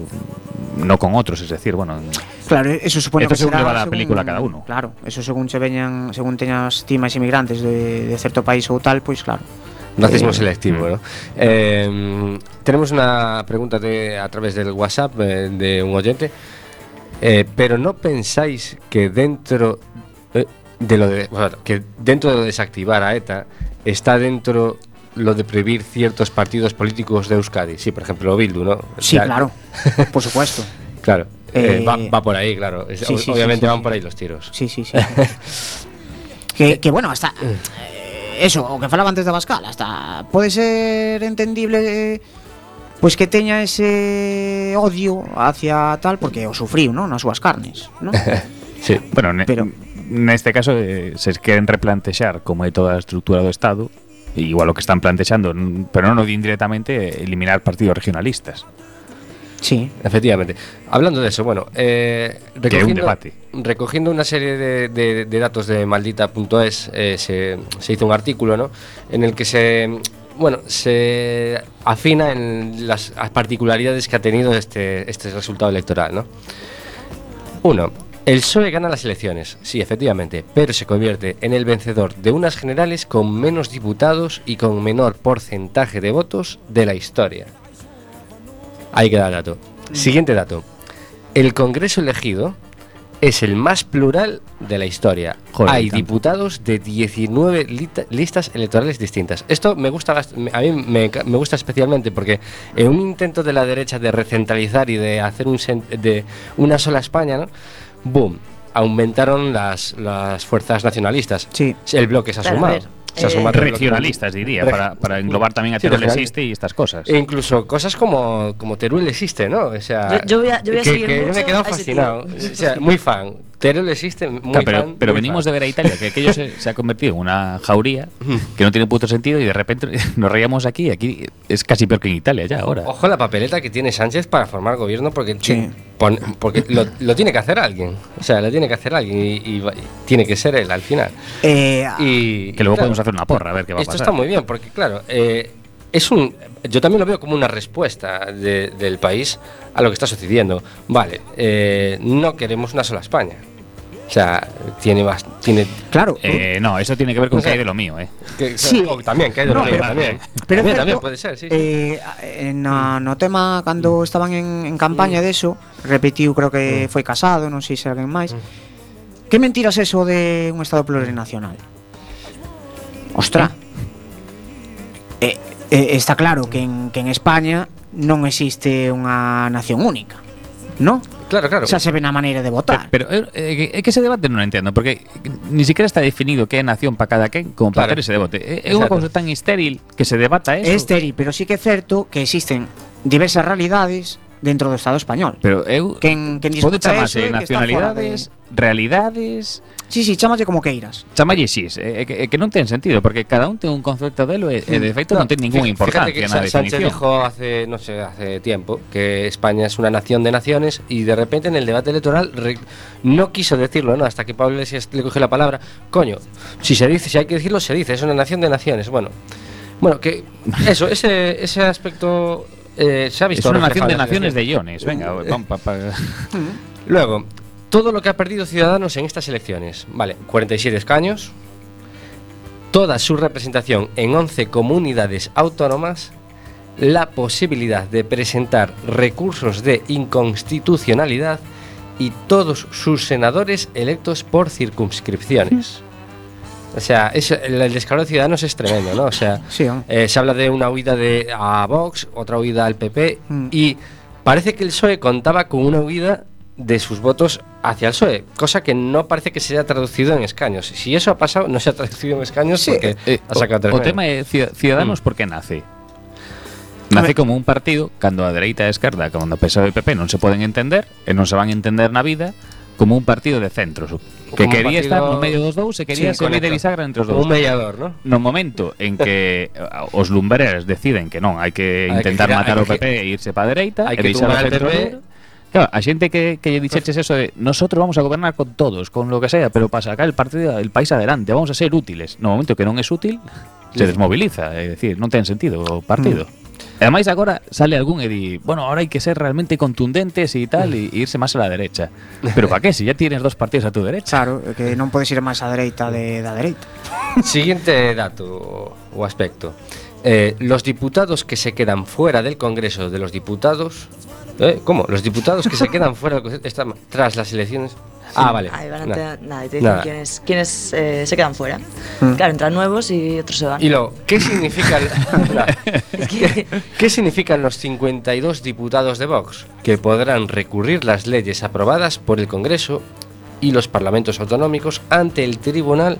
no con otros. Es decir, bueno, en- Claro, eso supone Esto que según será le va la según- película a cada uno. Claro, eso según se veñan, según teñas ti máis inmigrantes de, de certo país ou tal, pois claro. Racismo Eh, selectivo, ¿no? Eh, tenemos una pregunta de, a través del WhatsApp eh, de un oyente. Eh, pero no pensáis que dentro de lo de bueno, que dentro de desactivar a ETA está dentro lo de prohibir ciertos partidos políticos de Euskadi. Sí, por ejemplo, Bildu, ¿no? Sí, Ya- claro. Por supuesto. Claro. Eh, Eh, va, va por ahí, claro. Es- sí, o- sí, sí, obviamente sí, van sí. por ahí los tiros. Sí, sí, sí. que, que bueno, hasta eh, eso, o que falaba antes de Bascal, hasta pode ser entendible pois que teña ese odio hacia tal porque o sufriu, ¿no? nas súas carnes, ¿no? Sí. Bueno, ne- Pero- neste caso eh, se queren replantexar como é toda a estrutura do Estado igual o que están plantexando, pero non o di indirectamente eliminar partidos regionalistas. Sí. Efectivamente. Hablando de eso, bueno, eh, un recogiendo una serie de, de- de datos de maldita.es, eh, se, se hizo un artículo, ¿no? En el que se, bueno, se afina en las particularidades que ha tenido este, este resultado electoral, ¿no? Uno, el PSOE gana las elecciones, sí, efectivamente, pero se convierte en el vencedor de unas generales con menos diputados y con menor porcentaje de votos de la historia. Ahí queda el dato. Siguiente dato. El Congreso elegido es el más plural de la historia. Joder, Hay tanto. diputados de 19 lita- listas electorales distintas. Esto me gusta, a mí me, me gusta especialmente porque en un intento de la derecha de recentralizar y de hacer un de una sola España, ¿no? Boom. Aumentaron las, las fuerzas nacionalistas. Sí. El bloque se ha sumado. Ver, Se ha eh, Regionalistas, diría, Reg- para, para englobar también a Sí, Teruel existe y estas cosas. E incluso cosas como, como Teruel existe, ¿no? O sea, Yo- yo voy a- yo voy a que, seguir que yo me mucho he quedado fascinado. O sea, muy fan. Teruel existe, muy Claro, pero, fan, pero muy venimos fan. de ver a Italia, que aquello se, se ha convertido en una jauría que no tiene puto sentido y de repente nos reíamos aquí. Aquí es casi peor que en Italia ya ahora. Ojo la papeleta que tiene Sánchez para formar gobierno porque, Sí. pon- porque lo, lo tiene que hacer alguien. O sea, lo tiene que hacer alguien y, y tiene que ser él al final. Eh, Y, Que luego claro, podemos hacer una porra a ver qué va a Esto pasar. está muy bien porque, claro, eh, es un. Yo también lo veo como una respuesta de- del país a lo que está sucediendo. Vale, eh, no queremos una sola España. O sea, tiene más. Tiene, claro. Eh, no, eso tiene que ver con O sea, que hay de lo mío, ¿eh? que- Sí. o también, que hay de No, lo pero- también. Pero también, puede ser, sí. sí. Eh, en a, no tema cando estaban en, en campaña de eso, repetiu creo que foi casado, non sei se alguén máis. Que mentiras eso de un estado plurinacional? Ostra. Eh, eh, está claro que en, que en España non existe unha nación única, ¿No? Claro, claro. Xa se ve na maneira de votar. Pero, eh, é eh, que ese debate non o entendo, porque ni siquiera está definido que é nación para cada quen como para claro. hacer ese debate. É unha cousa tan estéril que se debata eso. É estéril, pero sí que é certo que existen diversas realidades dentro do Estado español. Pero eu quen, quen pode chamarse eso, nacionalidades, de... realidades, Sí, sí, chámalle como queiras. Chamalle é, é, que, é que non ten sentido Porque cada un ten un concepto delo E, e de feito non, ten ninguna Fí- fíjate importancia que na Sánchez definición dijo hace, no sé, hace tiempo que España es una nación de naciones y de repente en el debate electoral re- no quiso decirlo, ¿no? Hasta que Pablo Iglesias le cogió la palabra. Coño, si se dice, si hay que decirlo, se dice, es una nación de naciones. Bueno, bueno, que eso, ese, ese aspecto eh, se ha Es visto. una nación de naciones de iones Venga, vamos pa, pa. Luego, todo lo que ha perdido Ciudadanos en estas elecciones. Vale, 47 escaños, toda su representación en 11 comunidades autónomas, la posibilidad de presentar recursos de inconstitucionalidad y todos sus senadores electos por circunscripciones. O sea, es, el, el descaro de Ciudadanos es tremendo, ¿no? O sea, eh, se habla de una huida de, a Vox, otra huida al PP Mm. y parece que el PSOE contaba con una huida de sus votos hacia el PSOE, cosa que no parece que se haya traducido en escaños. Si eso ha pasado, no se ha traducido en escaños sí, porque eh, ha sacado tres O, o tema de Ciudadanos, mm. por que nace? Nace como un partido cando a dereita e a esquerda, cando o PSOE e PP non se poden entender e non se van a entender na vida, como un partido de centros que como quería partido... estar no medio dos dous e quería sí, servir de bisagra entre os dous. Un mediador, ¿no? No momento en que eh, os lumbreres deciden que non, hai que intentar hay que girar, matar hay que... o PP e irse para a dereita, hai que tumbar o PP, Claro, a xente que, que lle dixeches eso de nosotros vamos a gobernar con todos, con lo que sea, pero para sacar el partido, el país adelante, vamos a ser útiles. No momento que non es útil, se desmoviliza, é dicir, non ten sentido o partido. Mm. E ademais agora sale algún e di, bueno, ahora hai que ser realmente contundentes e tal e mm. irse máis a la derecha. Pero para qué si ya tienes dos partidos a tu derecha? Claro, que non podes ir máis á dereita de da dereita. Siguiente dato o aspecto. Eh, los diputados que se quedan fuera del Congreso de los Diputados ¿Eh? ¿Cómo? Los diputados que se quedan fuera están tras las elecciones. Ah, vale. Ahí van a Nada. nada, te dicen Nada. quiénes, quiénes eh, se quedan fuera. Claro, entran nuevos y otros se van. Y luego, ¿qué significa el- ¿Qué, qué significan los 52 diputados de Vox? Que podrán recurrir las leyes aprobadas por el Congreso y los parlamentos autonómicos ante el Tribunal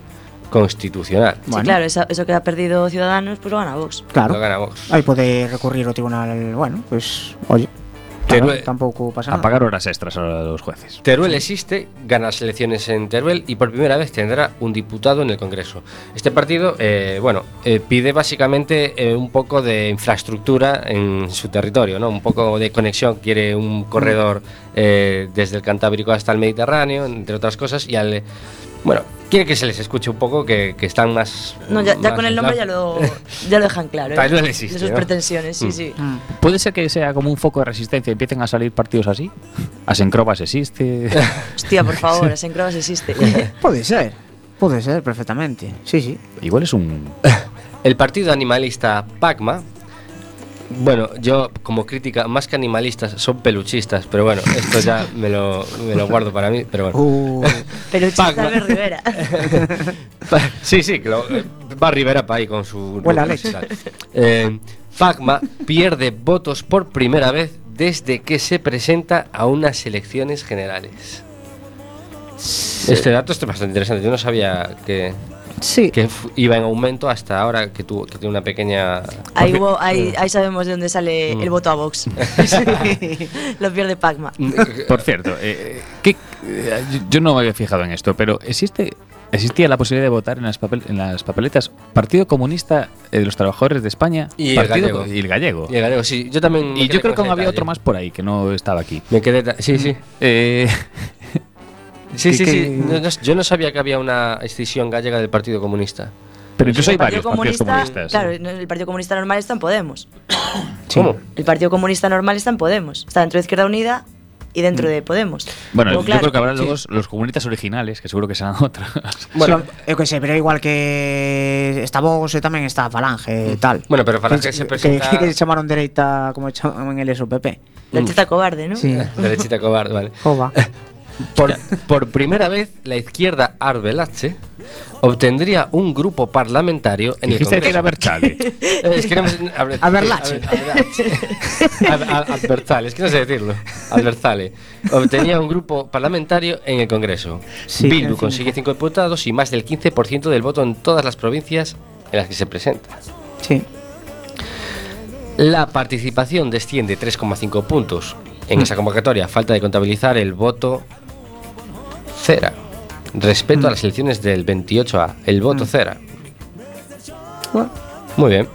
Constitucional. Sí, claro, eso, eso que ha perdido Ciudadanos, pues lo gana Vox. Claro. Lo gana Vox. Aí pode recurrir ao tribunal, bueno, pues, oye, Eh, tampouco pasa A nada. pagar horas extras a los jueces. Teruel existe, gana las elecciones en Teruel y por primera vez tendrá un diputado en el Congreso. Este partido, eh, bueno, eh, pide básicamente eh, un poco de infraestructura en su territorio, ¿no? Un poco de conexión, quiere un corredor eh, desde el Cantábrico hasta el Mediterráneo, entre otras cosas, y al, bueno, quiere que se les escuche un poco, que, que están más... No, ya, ya más con el nombre ya lo, ya lo dejan claro. ¿eh? Teruel existe, De sus ¿no? pretensiones, sí, Mm. sí. Puede ser que sea como un foco de resistencia y empiecen a salir partidos así. Asencrobas existe. Hostia, por favor, en Croas existe. Pode ser, pode ser perfectamente. Sí, sí. Igual es un. El partido animalista PACMA, bueno, yo como crítica, más que animalistas, son peluchistas, pero bueno, esto ya me lo, me lo guardo para mí, pero bueno. Uh, Pero chista Pac-Man. de Rivera. Sí, sí, que lo, va Rivera para ahí con su... Huele a leche. Eh, PACMA pierde votos por primera vez desde que se presenta a unas elecciones generales. Este dato es bastante interesante. Yo no sabía que, sí. que iba en aumento hasta ahora que tuvo que tiene una pequeña. Ahí, hubo- ahí, ahí sabemos de dónde sale Mm. el voto a Vox. lo pierde Pacma. Por cierto, eh, ¿qué- eh, yo no me había fijado en esto, pero existe. ¿Existía la posibilidad de votar en las, papel- en las papeletas Partido Comunista eh, de los Trabajadores de España Y el gallego. Y el gallego? Y el gallego, sí. Yo también. Y yo creo que aún había otro más por ahí que no estaba aquí. Me quedé. Sí, sí. Eh, Sí, ¿Qué- sí, qué- sí. No, no- yo no sabía que había una escisión gallega del Partido Comunista. pero incluso hay el Partido varios partidos Comunista, comunistas. claro, el Partido Comunista normal está en Podemos. ¿Cómo? El Partido Comunista normal está en Podemos. Está dentro de Izquierda Unida y dentro de Podemos. Bueno, Luego, yo claro, creo que habrá sí. luego los comunistas originales, que seguro que serán otros. Bueno, Sí, eu que sei, pero igual que está Vox e tamén está Falange e tal. Bueno, pero Falange que, se que- presenta- que, que chamaron dereita como chamaban eles o PP. La teta cobarde, ¿no? Sí. derechita cobarde, vale. Jova. Por, por primera vez, la izquierda Arbelache obtendría un grupo parlamentario en el Dijiste que era Congreso. Berchale. Es que no me- Arbe- Aberlache. Es que no sé decirlo. Adverzale. Obtenía un grupo parlamentario en el Congreso. Sí, Bildu consigue 5 diputados y más del 15% del voto en todas las provincias en las que se presenta. Sí. La participación desciende 3,5 puntos en esa convocatoria. Falta de contabilizar el voto cera. Respecto a las elecciones del 28A, el voto cera. Bueno, Muy bien.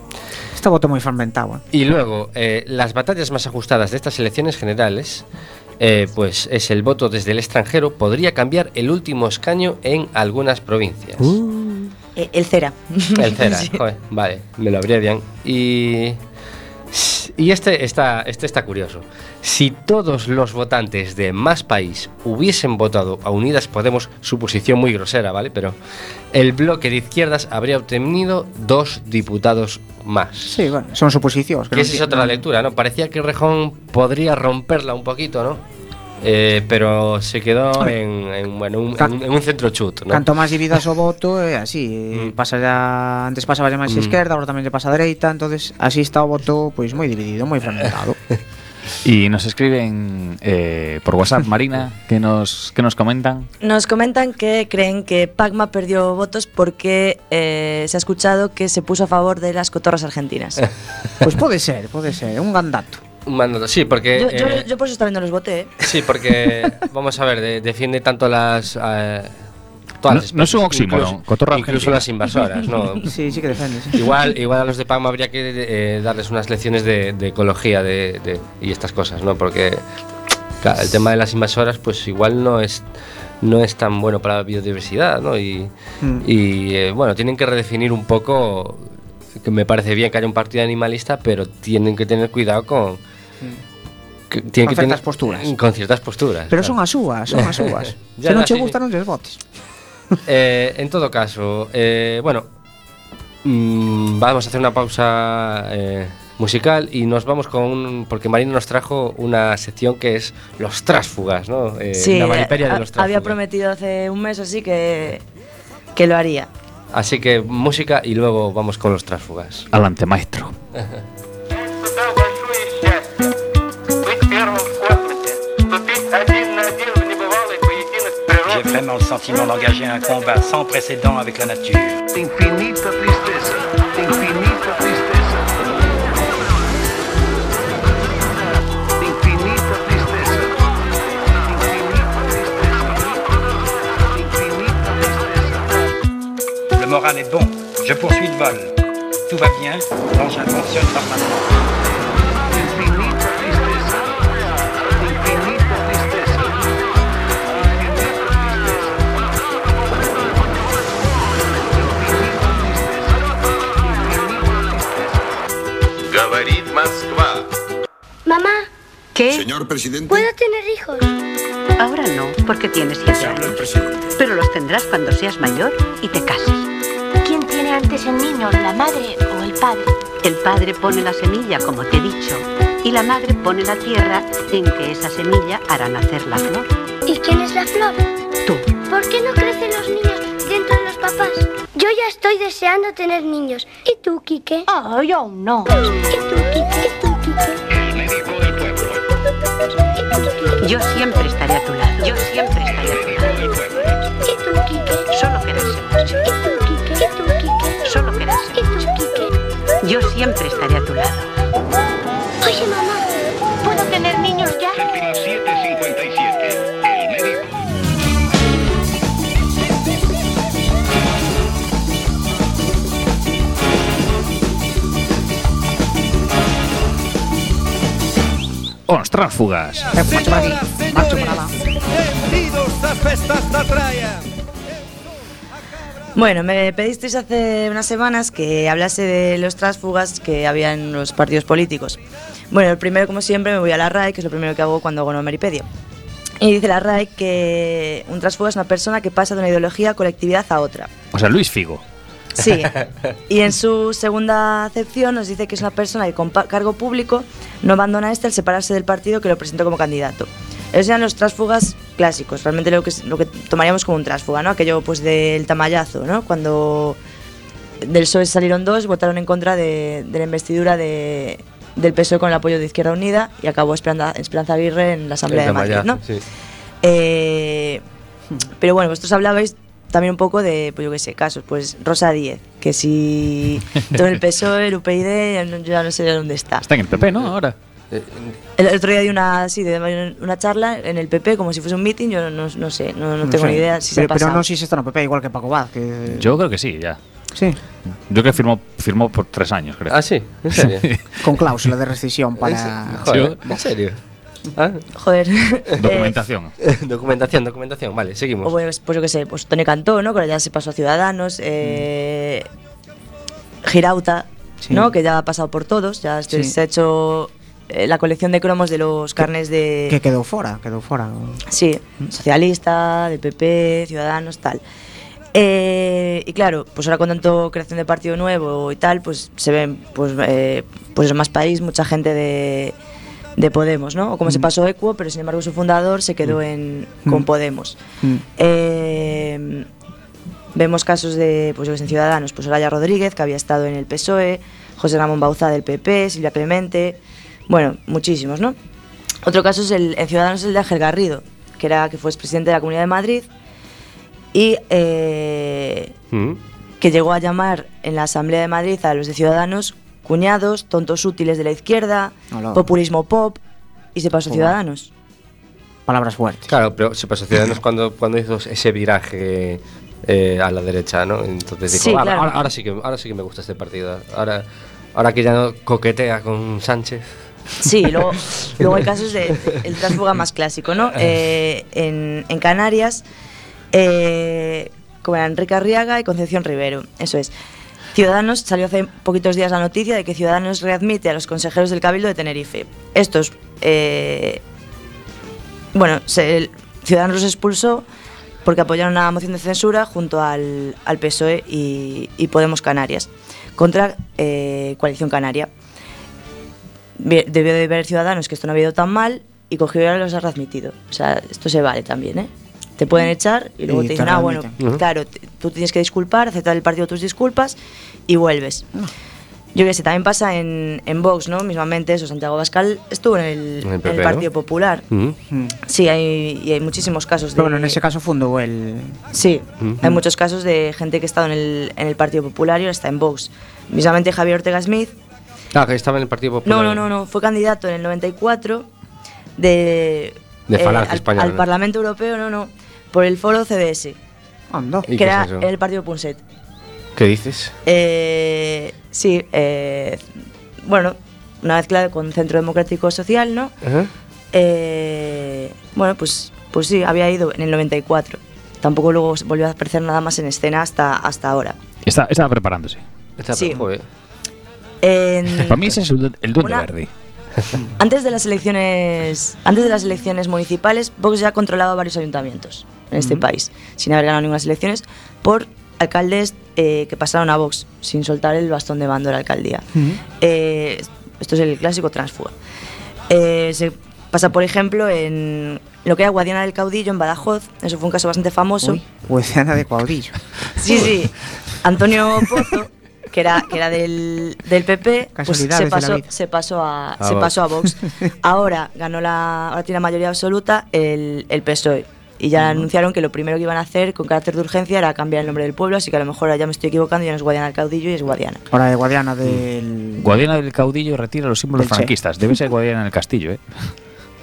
está voto moi fragmentado. eh. Y luego, eh, las batallas más ajustadas de estas elecciones generales, eh, pues es el voto desde el extranjero, podría cambiar el último escaño en algunas provincias. Eh, el Cera. El cera, Sí. joder, vale, me lo abrevian. Y. Y este está, este está curioso. Si todos los votantes de Más País hubiesen votado a Unidas Podemos, su posición muy grosera, ¿vale? Pero el bloque de izquierdas habría obtenido dos diputados más. Sí, bueno, son suposicións. Que esa es otra lectura, ¿no? Parecía que Rejón podría romperla un poquito, ¿no? Eh, pero se quedó en, en, bueno, un, en, en un centro chut, ¿no? Canto máis dividas o voto é así, eh, Mm. pasa ya, antes pasaba máis Mm. esquerda, agora tamén lle pasa a dereita, entonces así está o voto pois moi dividido, moi fragmentado. Y nos escriben eh, por WhatsApp, Marina, que nos, que nos comentan. Nos comentan que creen que Pacma perdió votos porque eh, se ha escuchado que se puso a favor de las cotorras argentinas. Pues pode ser, pode ser, un gran dato. Un mandato, sí, porque. yo, yo- eh, yo por eso también no los voté. ¿eh? Sí, porque vamos a ver, de- defiende tanto las. eh, todas No- las no es un oxímoron, incluso- Incluso las invasoras, ¿no? Sí, sí que defende, sí. Igual, igual a los de Pagma habría que eh, darles unas lecciones de, de ecología de, de- y estas cosas, ¿no? Porque claro, el tema de las invasoras, pues igual no es no es tan bueno para la biodiversidad, ¿no? Y, Mm. y, eh, bueno, tienen que redefinir un poco, que me parece bien que haya un partido animalista, pero tienen que tener cuidado con... que tienen Con que ciertas tener- posturas. Con ciertas posturas. Pero claro. son as son as. Ya, Se non che sí, gusta, non lles votes. Eh, en todo caso, eh, bueno, mm, vamos a hacer una pausa eh, musical y nos vamos con un, porque Marina nos trajo una sección que es los trásfugas, ¿no? Eh, sí, la maniperia eh, de los a- había trásfugas. prometido hace un mes así que, que lo haría. Así que música y luego vamos con los trásfugas. Adelante, maestro. vraiment le sentiment d'engager un combat sans précédent avec la nature. Infinita infinita. Infinita. Le moral est bon. Je poursuis le vol. Tout va bien. L'engin fonctionne normalement. Señor presidente. ¿puedo tener hijos? Ahora no, porque tienes siete años. Pero los tendrás cuando seas mayor y te cases. ¿Quién tiene antes el niño, la madre o el padre? El padre pone la semilla, como te he dicho, y la madre pone la tierra en que esa semilla hará nacer la flor. ¿Y quién es la flor? Tú. ¿Por qué no crecen los niños dentro de los papás? Yo ya estoy deseando tener niños. ¿Y tú, Quique? Oh, yo aún no. ¿Y tú, Quique? ¿Y tú, Quique? Yo siempre estaré a tu lado. Yo siempre estaré a tu lado. ¿Y tú, Quique? Solo quererse mucho. Solo quererse ¿Y tú, Quique? Yo siempre estaré a tu lado. Oye, mamá, ¿puedo tener niños ya? Da praia. Bueno, me pedisteis hace unas semanas que hablase de los trásfugas que había en los partidos políticos. Bueno, el primero, como siempre, me voy a la RAE, que es lo primero que hago cuando hago una Meripedia. Y dice la RAE que un trásfuga es una persona que pasa de una ideología colectividad a otra. O sea, Luis Figo. Sí. Y en su segunda acepción nos dice que es una persona que con cargo público no abandona este al separarse del partido que lo presentó como candidato. Esos eran los trásfugas clásicos, realmente lo que, lo que tomaríamos como un trásfuga, ¿no? Aquello pues del tamallazo, ¿no? Cuando del PSOE salieron dos, votaron en contra de, de la investidura de, del PSOE con el apoyo de Izquierda Unida y acabó Esperanza, Esperanza Aguirre en la Asamblea de Madrid, ¿no? Sí. Eh, pero bueno, vosotros hablabais también un poco de, pues yo qué sé, casos, pues Rosa Díez, que si todo el PSOE, el UPyD, ya no, ya no sé dónde está. Está en el PP, ¿no? Ahora. El otro día di una, sí, de una charla en el PP como si fuese un meeting, yo no, no, no sé, no, no tengo sé. ni idea si se ha pero, pero non si se está no PP igual que Paco Vaz, que Yo creo que sí, ya. Sí. Yo creo que firmó, firmó por tres años, creo. Ah, sí, en serio. con cláusula de rescisión para Joder, ¿En serio? ¿Ah? Joder. Documentación. documentación, documentación. Vale, O seguimos. bueno, pues yo qué sé, pues Tony Cantó, ¿no? Que ahora ya se pasó a Ciudadanos. Eh, Girauta, Sí. ¿no? Que ya ha pasado por todos. Ya Sí. se ha hecho eh, la colección de cromos de los carnes de. que quedou fora, quedou fora. Sí, socialista, de PP, Ciudadanos, tal. Eh, y claro, pues ahora con tanto creación de partido nuevo y tal, pues se ven, pues, eh, pues más país, mucha gente de, de Podemos, ¿no? O como se Mm. pasó Equo, pero sin embargo su fundador se quedó en, con Mm. Podemos. Mm. Eh, vemos casos de, pues yo que sé, en Ciudadanos, pues Olaya Rodríguez, que había estado en el PSOE, José Ramón Bauza del PP, Silvia Clemente, Bueno, muchísimos, ¿no? Otro caso es el, en Ciudadanos el de Ángel Garrido, que era que fue presidente de la Comunidad de Madrid y eh, Mm. que llegó a llamar en la Asamblea de Madrid a los de Ciudadanos cuñados, tontos útiles de la izquierda, Hola. populismo pop y se pasó a Hola. Ciudadanos. Palabras fuertes. Claro, pero se pasó Ciudadanos cuando, cuando hizo ese viraje eh, a la derecha, ¿no? Entonces dijo, Sí, "Ah, claro. ahora, ahora sí que, ahora sí que me gusta este partido. Ahora, ahora que ya no coquetea con Sánchez. Sí, luego, luego hay casos de el tránsfuga más clásico, ¿no? Eh, en, en Canarias, eh, como eran Enrique Arriaga y Concepción Rivero, eso es. Ciudadanos, salió hace poquitos días la noticia de que Ciudadanos readmite a los consejeros del Cabildo de Tenerife. Estos, eh, bueno, se- Ciudadanos los expulsó porque apoyaron una moción de censura junto al, al PSOE y, y Podemos Canarias contra eh, Coalición Canaria. Debió de ver Ciudadanos que esto no había ido tan mal y cogió y ahora los ha readmitido. O sea, esto se vale también, ¿eh? Te pueden echar y luego Y te dicen, ah, bueno, claro, tú tienes que disculpar, aceptar el partido tus disculpas y vuelves. Yo qué sé, también pasa en, en Vox, ¿no? Mismamente eso, Santiago Bascal estuvo en el, En el en PP, el ¿no? Partido Popular. Mm. Mm. Sí, hay, y hay muchísimos casos de... Bueno, en ese caso fundó el. Sí, Ujú. hay muchos casos de gente que ha estado en el, en el Partido Popular y ahora está en Vox. Mismamente Javier Ortega Smith Ah, que estaba en el Partido Popular. no, no, no, no. Fue candidato en el 94 de, De Falange al, Española, al ¿no? Parlamento Europeo, no, no, por el foro CDS, Anda. ¿Y que qué es era eso? el partido Punset. ¿Qué dices? Eh, sí, eh, bueno, una mezcla con Centro Democrático Social, ¿no? Ajá. Eh, bueno, pues, pues sí, había ido en el 94. Tampoco luego volvió a aparecer nada más en escena hasta, hasta ahora. Está, estaba preparándose. Está Sí. En- Para mí ese es el, el duende Una- verde. Antes de las elecciones, antes de las elecciones municipales, Vox ya ha controlado varios ayuntamientos en este país, sin haber ganado ninguna elecciones, por alcaldes eh, que pasaron a Vox, sin soltar el bastón de mando de la alcaldía. Eh, esto es el clásico transfuga. Eh, se pasa, por ejemplo, en lo que era Guadiana del Caudillo, en Badajoz. Eso fue un caso bastante famoso. Uy, Guadiana de Cuadrillo. Sí, sí. Antonio Pozo, que era, que era del, del PP, pues se de pasó, vida. se pasó a, A se Vox. pasó a Vox. Ahora ganó la, ahora tiene la mayoría absoluta el, el PSOE. Y ya anunciaron que lo primero que iban a hacer con carácter de urgencia era cambiar el nombre del pueblo, así que a lo mejor ya me estoy equivocando, ya no es Guadiana del Caudillo y es Guadiana. Ahora de Guadiana del. Guadiana del caudillo retira los símbolos franquistas. Debe ser Guadiana del castillo, ¿eh?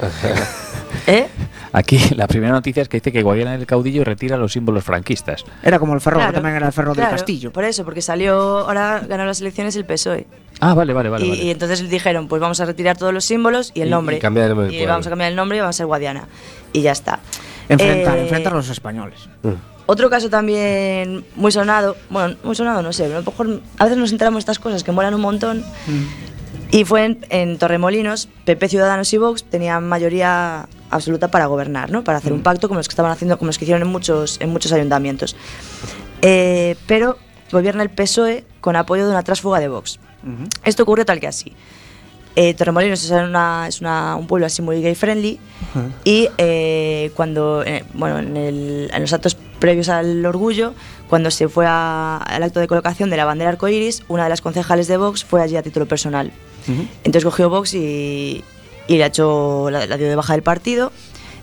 ¿Eh? Aquí la primera noticia es que dice que Guadiana del caudillo retira los símbolos franquistas. Era como el ferro, Claro, que también era el ferro claro, del castillo. Por eso, porque salió, ahora ganó las elecciones el PSOE. Ah, vale, vale, vale. y, vale. y entonces dijeron, pues vamos a retirar todos los símbolos y el Y- nombre. y cambiar el nombre Y vamos a cambiar el nombre y vamos a ser Guadiana. Y ya está. Enfrentar, Eh, enfrentar a los españoles. Otro caso también muy sonado, bueno, muy sonado no sé, pero a lo mejor a veces nos enteramos de estas cosas que molan un montón. Y fue en, en Torremolinos, PP, Ciudadanos y Vox tenían mayoría absoluta para gobernar, ¿no? Para hacer un pacto como los que estaban haciendo, como los que hicieron en muchos, en muchos ayuntamientos. Eh, pero gobierna el PSOE con apoyo de una trásfuga de Vox. Esto ocurre tal que así. Eh, Torremolinos es, una- es una- un pueblo así muy gay friendly. Y eh, cuando, eh, bueno, en, el- en los actos previos al orgullo, cuando se fue a- al acto de colocación de la bandera arcoiris, una de las concejales de Vox fue allí a título personal. Entonces cogió Vox y, y la, echó, la, la dio de baja del partido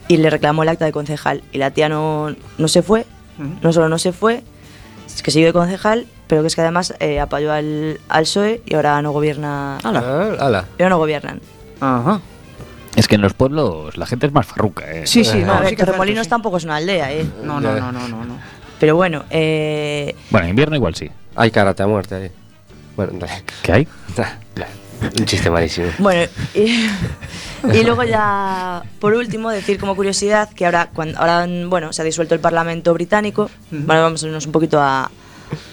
y le reclamó el acta de concejal. Y la tía no, no se fue, no solo no se fue, es que siguió de concejal, pero que es que además eh, apoyó al, al PSOE y ahora no gobierna. Ah, ala. Y ahora no gobiernan. Ajá. Es que en los pueblos la gente es más farruca, ¿eh? Sí, sí, a no, ver, sí que Torremolinos cierto, tampoco es una aldea, ¿eh? sí. No, no, no, no, no, no. Pero bueno, eh, Bueno, en invierno igual sí. Hay karate a muerte ahí. Bueno, ¿Qué hay? un chiste malísimo. Bueno, y, y luego ya, por último, decir como curiosidad que ahora, cuando, ahora bueno, se ha disuelto el Parlamento británico, bueno, vamos a irnos un poquito a-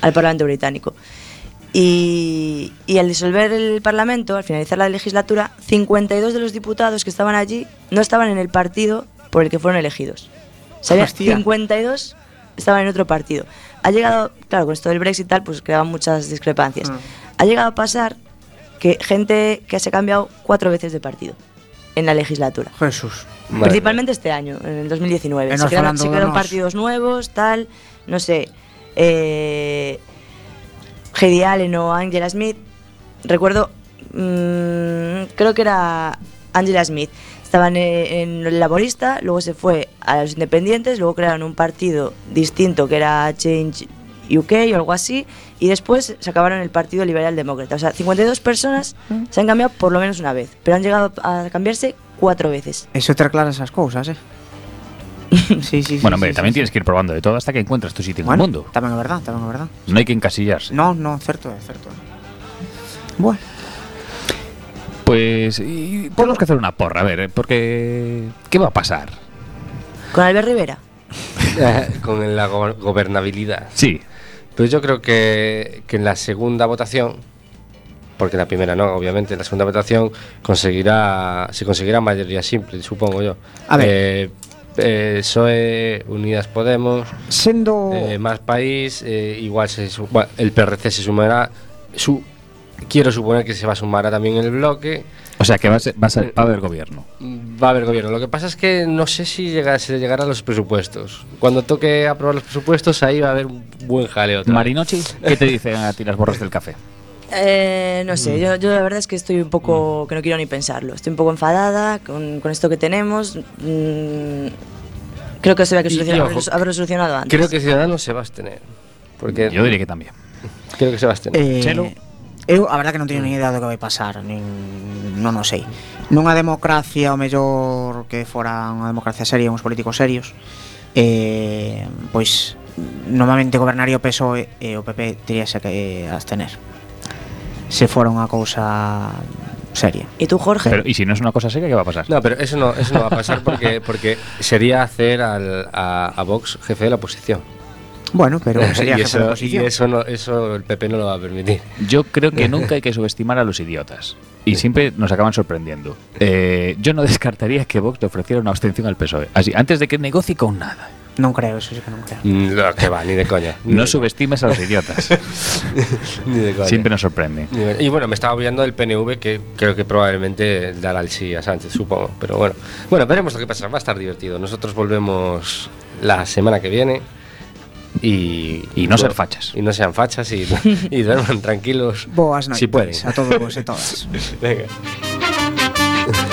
al Parlamento británico. Y, y al disolver el Parlamento, al finalizar la legislatura, 52 de los diputados que estaban allí no estaban en el partido por el que fueron elegidos. O sea, había Hostia. 52 estaban en otro partido. Ha llegado, claro, con esto del Brexit y tal, pues creaban muchas discrepancias. Ah. Ha llegado a pasar que gente que se ha cambiado cuatro veces de partido en la legislatura. Jesús. Principalmente este año, en el 2019. E Se crearon, se crearon partidos nuevos, tal, no sé. Eh, Heidi Allen o Angela Smith. Recuerdo, mm, creo que era Angela Smith. Estaban eh, en el laborista, luego se fue a los independientes, luego crearon un partido distinto que era Change UK o algo así, y después se acabaron el Partido Liberal Demócrata. O sea, 52 personas se han cambiado por lo menos una vez, pero han llegado a cambiarse cuatro veces. Eso te aclara esas cousas, eh. sí, sí, sí. Bueno, hombre, sí, también sí, tienes que ir probando de todo hasta que encuentras tu sitio Bueno, en el mundo. Tamén é verdad, tamén é verdad. No hay que encasillarse. No, no, certo é, certo é. Bueno, Pues y tenemos que hacer una porra, a ver, eh, porque ¿qué va a pasar? Con Albert Rivera. con la go- gobernabilidad. Sí. Pues yo creo que, que en la segunda votación, porque en la primera no, obviamente, en la segunda votación conseguirá, se conseguirá mayoría simple, supongo yo. A ver. Eh, eh, PSOE, Unidas Podemos, sendo eh, Más País, eh, igual se el PRC se sumará. Su, quiero suponer que se va a sumar a también el bloque. O sea, que va a, ser- va a ser- va a haber gobierno. Va a haber gobierno. Lo que pasa es que no sé si llega, se llegará a los presupuestos. Cuando toque aprobar los presupuestos, ahí va a haber un buen jaleo. Marinochi, ¿qué te dicen a ti las borras del café? Eh, no sé, mm. yo, yo, la verdad es que estoy un poco, mm. que no quiero ni pensarlo, estoy un poco enfadada con, con esto que tenemos. Mm, creo que se ve que solucionado, ojo, haberlo solucionado antes. Creo que Ciudadanos se va a abstener. Porque yo diría que también. Creo que se va a abstener. Eh, Chelo. Eu a verdad que non teño ni idea do que vai pasar nin, Non o sei Nunha democracia, o mellor que fora unha democracia seria Uns políticos serios eh, Pois normalmente gobernaría o PSOE e o PP teríase que eh, abstener Se fora unha cousa seria. ¿Y tú, Jorge? Pero, ¿y si no es una cosa seria, qué va a pasar? No, pero eso no, eso no va a pasar porque, porque sería hacer al, a, a Vox jefe de la oposición. Bueno, pero sería y jefe de eso, oposición. y eso, no, eso el PP no lo va a permitir. Yo creo que nunca hay que subestimar a los idiotas. Y siempre nos acaban sorprendiendo. Eh, yo no descartaría que Vox le ofreciera una abstención al PSOE. Así, antes de que negocie con nada. Non creo, eso sí que non creo. Mm, No, que va, ni de coña. Ni No de subestimes a los idiotas. Ni de coña. Siempre nos sorprende. Y bueno, me estaba olvidando del PNV que creo que probablemente dará el sí a Sánchez, supongo. Pero bueno, bueno, veremos lo que pasa. Va a estar divertido. Nosotros volvemos la semana que viene. Y, Y no ser fachas. Y no sean fachas y, y duerman tranquilos. Boas noites si pueden. a todos e todas. Venga.